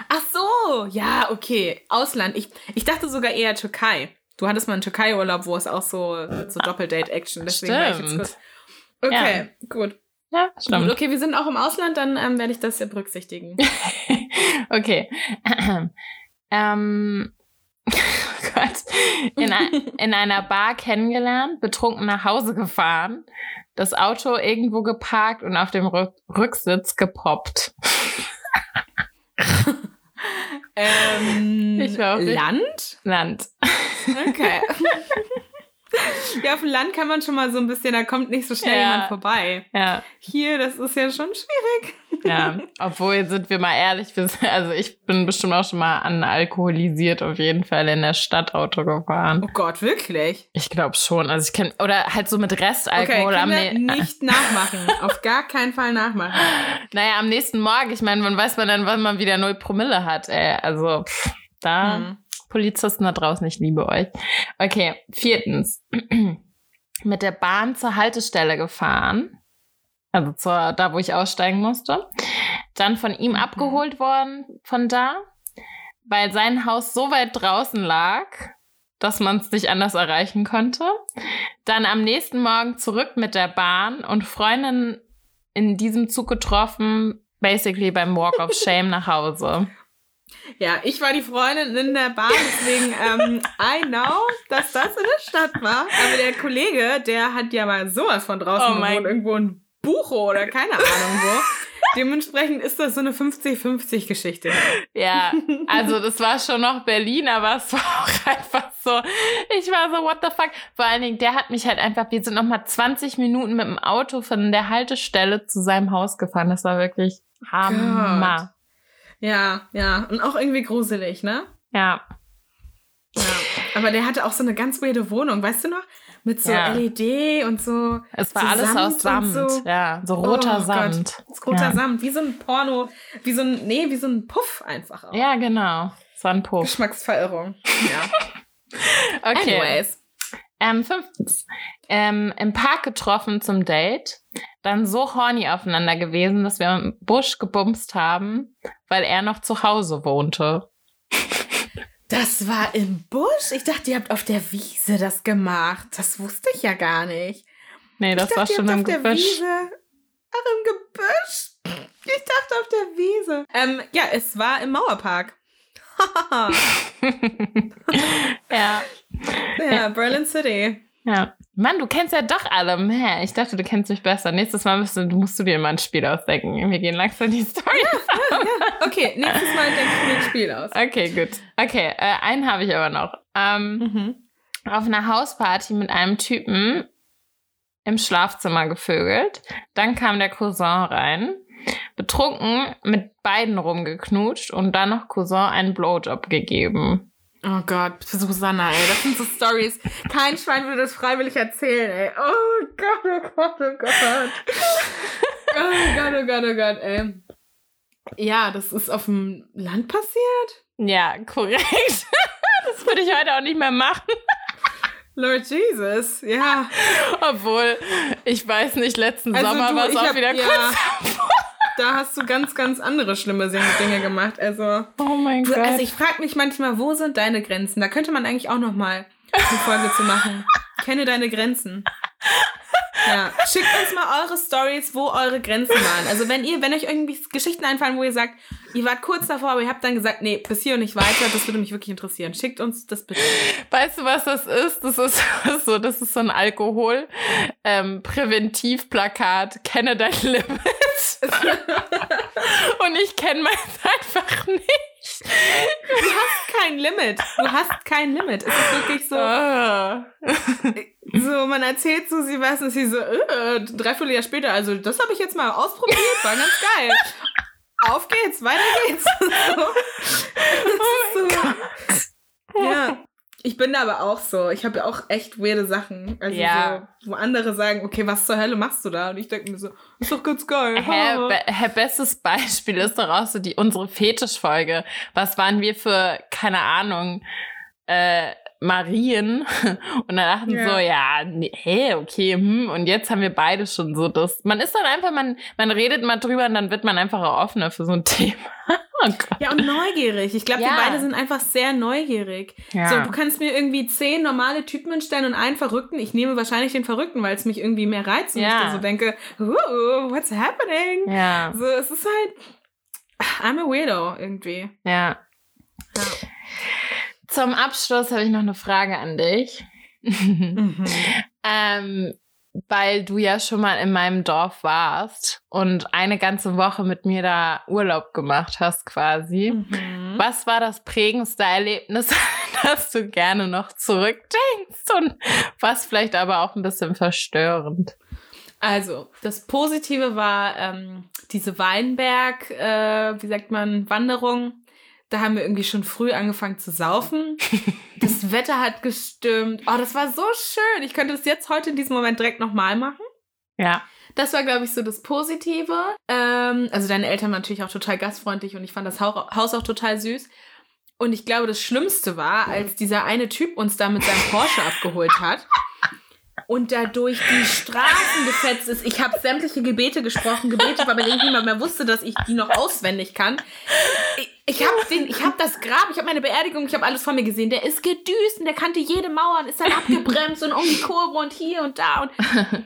Ach so, ja, okay. Ausland. Ich, ich dachte sogar eher Türkei. Du hattest mal einen Türkei-Urlaub, wo es auch so, so Doppeldate-Action. Deswegen stimmt. war ich jetzt kurz. Okay, ja. gut. Ja, stimmt. Gut, okay, wir sind auch im Ausland, dann ähm, werde ich das ja berücksichtigen. okay. ähm, oh Gott. In, in einer Bar kennengelernt, betrunken nach Hause gefahren, das Auto irgendwo geparkt und auf dem Rücksitz gepoppt. Ähm, ich war Land? Land. Okay. ja, auf dem Land kann man schon mal so ein bisschen, da kommt nicht so schnell ja. jemand vorbei. Ja. Hier, das ist ja schon schwierig. Ja, obwohl, sind wir mal ehrlich, also ich bin bestimmt auch schon mal analkoholisiert auf jeden Fall in der Stadt Auto gefahren. Oh Gott, wirklich? Ich glaube schon. Also ich kenne, oder halt so mit Restalkohol okay, am nächsten. nicht nachmachen. auf gar keinen Fall nachmachen. Naja, am nächsten Morgen, ich meine, wann weiß man dann, wann man wieder null Promille hat, ey. Also, pff, da. Hm. Polizisten da draußen, ich liebe euch. Okay, viertens. Mit der Bahn zur Haltestelle gefahren. Also zur, da, wo ich aussteigen musste. Dann von ihm abgeholt worden von da, weil sein Haus so weit draußen lag, dass man es nicht anders erreichen konnte. Dann am nächsten Morgen zurück mit der Bahn und Freundin in diesem Zug getroffen, basically beim Walk of Shame nach Hause. Ja, ich war die Freundin in der Bahn, deswegen ähm, I know, dass das in der Stadt war. Aber der Kollege, der hat ja mal sowas von draußen oh gewohnt, irgendwo in Bucho oder keine Ahnung wo. Dementsprechend ist das so eine 50-50-Geschichte. Ja, also das war schon noch Berlin, aber es war auch einfach so, ich war so, what the fuck. Vor allen Dingen, der hat mich halt einfach, wir sind noch mal 20 Minuten mit dem Auto von der Haltestelle zu seinem Haus gefahren. Das war wirklich Hammer. Ja, ja. Und auch irgendwie gruselig, ne? Ja. Ja. Aber der hatte auch so eine ganz weirde Wohnung, weißt du noch? Mit so ja. LED und so. Es war so alles Samt aus Samt. So. Ja, so roter oh Samt. Gott. Roter ja. Samt, wie so ein Porno, wie so ein, nee, wie so ein Puff einfach auch. Ja, genau. Es war ein Puff. Geschmacksverirrung. Ja. okay. Anyways. Ähm, fünftens. Ähm, Im Park getroffen zum Date. Dann so horny aufeinander gewesen, dass wir im Busch gebumst haben, weil er noch zu Hause wohnte. Das war im Busch? Ich dachte, ihr habt auf der Wiese das gemacht. Das wusste ich ja gar nicht. Nee, das dachte, war schon im Gebüsch. Wiese. Ach, im Gebüsch? Ich dachte auf der Wiese. Ähm, ja, es war im Mauerpark. ja. Ja, Berlin City. Ja. Mann, du kennst ja doch alle. Mäh, ich dachte, du kennst mich besser. Nächstes Mal musst du, musst du dir mal ein Spiel ausdenken. Wir gehen langsam die Story. Ja, ja. Okay, nächstes Mal denke ich mir ein Spiel aus. Okay, gut. Okay, äh, einen habe ich aber noch. Ähm, Mhm. auf einer Hausparty mit einem Typen im Schlafzimmer gevögelt. Dann kam der Cousin rein, betrunken mit beiden rumgeknutscht und dann noch Cousin einen Blowjob gegeben. Oh Gott, Susanna, ey, das sind so Stories. Kein Schwein würde das freiwillig erzählen, ey. Oh Gott, oh Gott, oh Gott. Oh Gott, oh Gott, oh Gott, ey. Ja, das ist auf dem Land passiert? Ja, korrekt. Das würde ich heute auch nicht mehr machen. Lord Jesus, ja. Obwohl, ich weiß nicht, letzten Also Sommer war es auch hab- wieder ja. kurz. Da hast du ganz, ganz andere schlimme Dinge gemacht. Also, Oh mein Gott. also ich frage mich manchmal, wo sind deine Grenzen? Da könnte man eigentlich auch noch mal eine Folge zu machen. Kenne deine Grenzen. Ja, schickt uns mal eure Stories, wo eure Grenzen waren. Also wenn ihr, wenn euch irgendwie Geschichten einfallen, wo ihr sagt, ihr wart kurz davor, aber ihr habt dann gesagt, nee, bis hier und nicht weiter, das würde mich wirklich interessieren. Schickt uns das bitte. Weißt du, was das ist? Das ist so, das ist so ein Alkohol ähm, Präventivplakat. Kenne dein Limit. Und ich kenne meins einfach nicht. Du hast kein Limit. Du hast kein Limit. Es ist wirklich so, Ah. so man erzählt so, sie weiß und sie so, äh, dreiviertel Jahr später, also das habe ich jetzt mal ausprobiert, war ganz geil. Auf geht's, weiter geht's. So. Ist so. Ja. Ich bin da aber auch so. Ich habe ja auch echt weirde Sachen. Also Ja. so, wo andere sagen, okay, was zur Hölle machst du da? Und ich denke mir so, ist doch ganz geil. Hä, be hä, bestes Beispiel ist doch auch so die unsere Fetischfolge. Was waren wir für, keine Ahnung, äh, Marien? Und dann dachten Ja. so, ja, nee, hä, okay, hm. Und jetzt haben wir beide schon so das. Man ist dann einfach, man, man redet mal drüber und dann wird man einfach auch offener für so ein Thema. Oh. Ja, und neugierig. Ich glaube, Ja. wir beide sind einfach sehr neugierig. Ja. So, du kannst mir irgendwie zehn normale Typen hinstellen und einen Verrückten. Ich nehme wahrscheinlich den Verrückten, weil es mich irgendwie mehr reizt und Ja. ich dann so denke, what's happening? Ja, So, es ist halt, I'm a weirdo irgendwie. ja. Ja. Zum Abschluss habe ich noch eine Frage an dich. Mhm. Ähm, weil du ja schon mal in meinem Dorf warst und eine ganze Woche mit mir da Urlaub gemacht hast quasi. Mhm. Was war das prägendste Erlebnis, das du gerne noch zurückdenkst und was vielleicht aber auch ein bisschen verstörend? Also, das Positive war ähm, diese Weinberg, äh, wie sagt man, Wanderung. Da haben wir irgendwie schon früh angefangen zu saufen. Das Wetter hat gestimmt. Oh, das war so schön. Ich könnte das jetzt heute in diesem Moment direkt nochmal machen. Ja. Das war, glaube ich, so das Positive. Ähm, also deine Eltern waren natürlich auch total gastfreundlich und ich fand das Hau- Haus auch total süß. Und ich glaube, das Schlimmste war, als dieser eine Typ uns da mit seinem Porsche abgeholt hat und da durch die Straßen gefetzt ist. Ich habe sämtliche Gebete gesprochen, gebetet, weil irgendjemand mehr wusste, dass ich die noch auswendig kann. Ich, ich habe hab das Grab, ich habe meine Beerdigung, ich habe alles vor mir gesehen. Der ist gedüst und der kannte jede Mauer und ist dann abgebremst und um die Kurve und hier und da. Und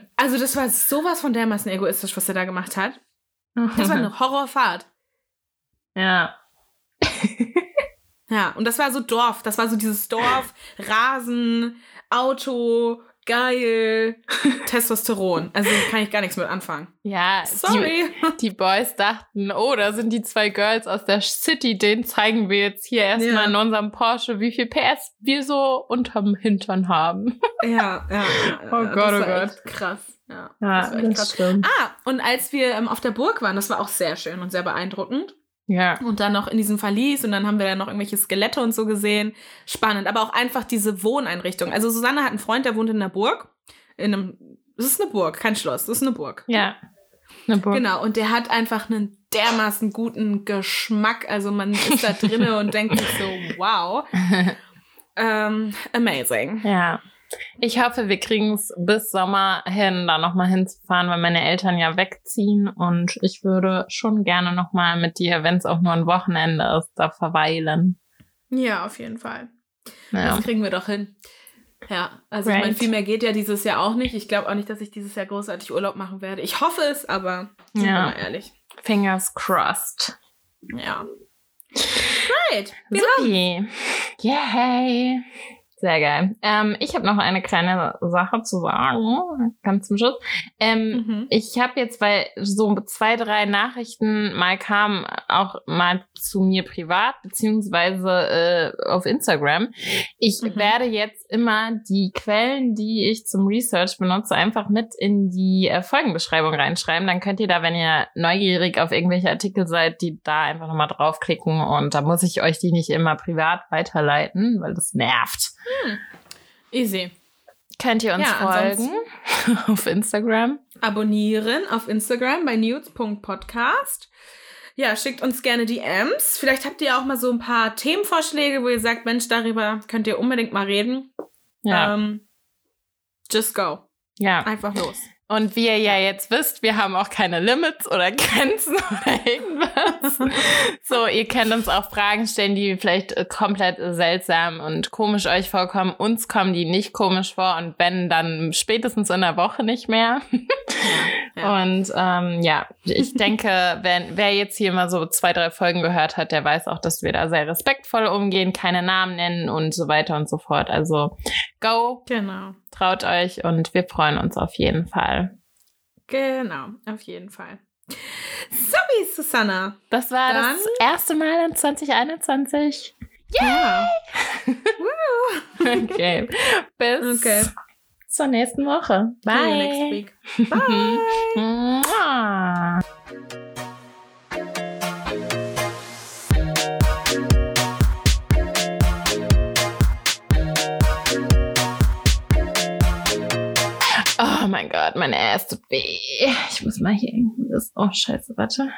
also das war sowas von dermaßen egoistisch, was er da gemacht hat. Das war eine Horrorfahrt. ja. Ja, und das war so Dorf. Das war so dieses Dorf, Rasen, Auto, geil, Testosteron. Also kann ich gar nichts mit anfangen. Ja, Sorry. Die, die Boys dachten, oh, da sind die zwei Girls aus der City, denen zeigen wir jetzt hier erstmal Ja. in unserem Porsche, wie viel PS wir so unterm Hintern haben. Ja, ja. Oh ja, Gott, das oh war Gott. Echt krass. Ja, Ja, das war echt krass. stimmt. Ah, und als wir ähm, auf der Burg waren, das war auch sehr schön und sehr beeindruckend. Ja. Und dann noch in diesem Verlies und dann haben wir da noch irgendwelche Skelette und so gesehen. Spannend, aber auch einfach diese Wohneinrichtung. Also Susanne hat einen Freund, der wohnt in der Burg. In einem, es ist eine Burg, kein Schloss, das ist eine Burg. Ja. Eine Burg. Genau, und der hat einfach einen dermaßen guten Geschmack. Also man ist da drinne und denkt sich so, wow. Ähm, amazing. Ja. Ich hoffe, wir kriegen es bis Sommer hin, da nochmal hinzufahren, weil meine Eltern ja wegziehen und ich würde schon gerne nochmal mit dir, wenn es auch nur ein Wochenende ist, da verweilen. Ja, auf jeden Fall. Ja. Das kriegen wir doch hin. Ja, also ich Right. meine, viel mehr geht ja dieses Jahr auch nicht. Ich glaube auch nicht, dass ich dieses Jahr großartig Urlaub machen werde. Ich hoffe es, aber Ja. mal ehrlich. Fingers crossed. Ja. Right. Wir Supi. Yay. Sehr geil. Ähm, ich habe noch eine kleine Sache zu sagen, ganz zum Schluss. Ähm, mhm. Ich habe jetzt, weil so zwei, drei Nachrichten mal kamen, auch mal zu mir privat, beziehungsweise äh, auf Instagram. Ich mhm. werde jetzt immer die Quellen, die ich zum Research benutze, einfach mit in die äh, Folgenbeschreibung reinschreiben. Dann könnt ihr da, wenn ihr neugierig auf irgendwelche Artikel seid, die da einfach nochmal draufklicken und da muss ich euch die nicht immer privat weiterleiten, weil das nervt. Hm. Easy. Könnt ihr uns ja, folgen auf Instagram? Abonnieren auf Instagram bei news.podcast. Ja, schickt uns gerne DMs. Vielleicht habt ihr auch mal so ein paar Themenvorschläge, wo ihr sagt, Mensch, darüber könnt ihr unbedingt mal reden. Ja. Um, just go. Ja. Einfach los. Und wie ihr ja jetzt wisst, wir haben auch keine Limits oder Grenzen oder irgendwas. so, ihr könnt uns auch Fragen stellen, die vielleicht komplett seltsam und komisch euch vorkommen. Uns kommen die nicht komisch vor und wenn, dann spätestens in der Woche nicht mehr. Ja. Und ähm, ja, ich denke, wenn wer jetzt hier mal so zwei, drei Folgen gehört hat, der weiß auch, dass wir da sehr respektvoll umgehen, keine Namen nennen und so weiter und so fort. Also go. Genau. Traut euch und wir freuen uns auf jeden Fall. Genau, auf jeden Fall. Sorry, Susanna. Das war Dann das erste Mal in 2021. Yay! Ja. okay. Bis okay. zur nächsten Woche. Bye. Next week. Bye. mein Gott, meine Ass tut weh. Ich muss mal hier irgendwas. Oh, scheiße, warte.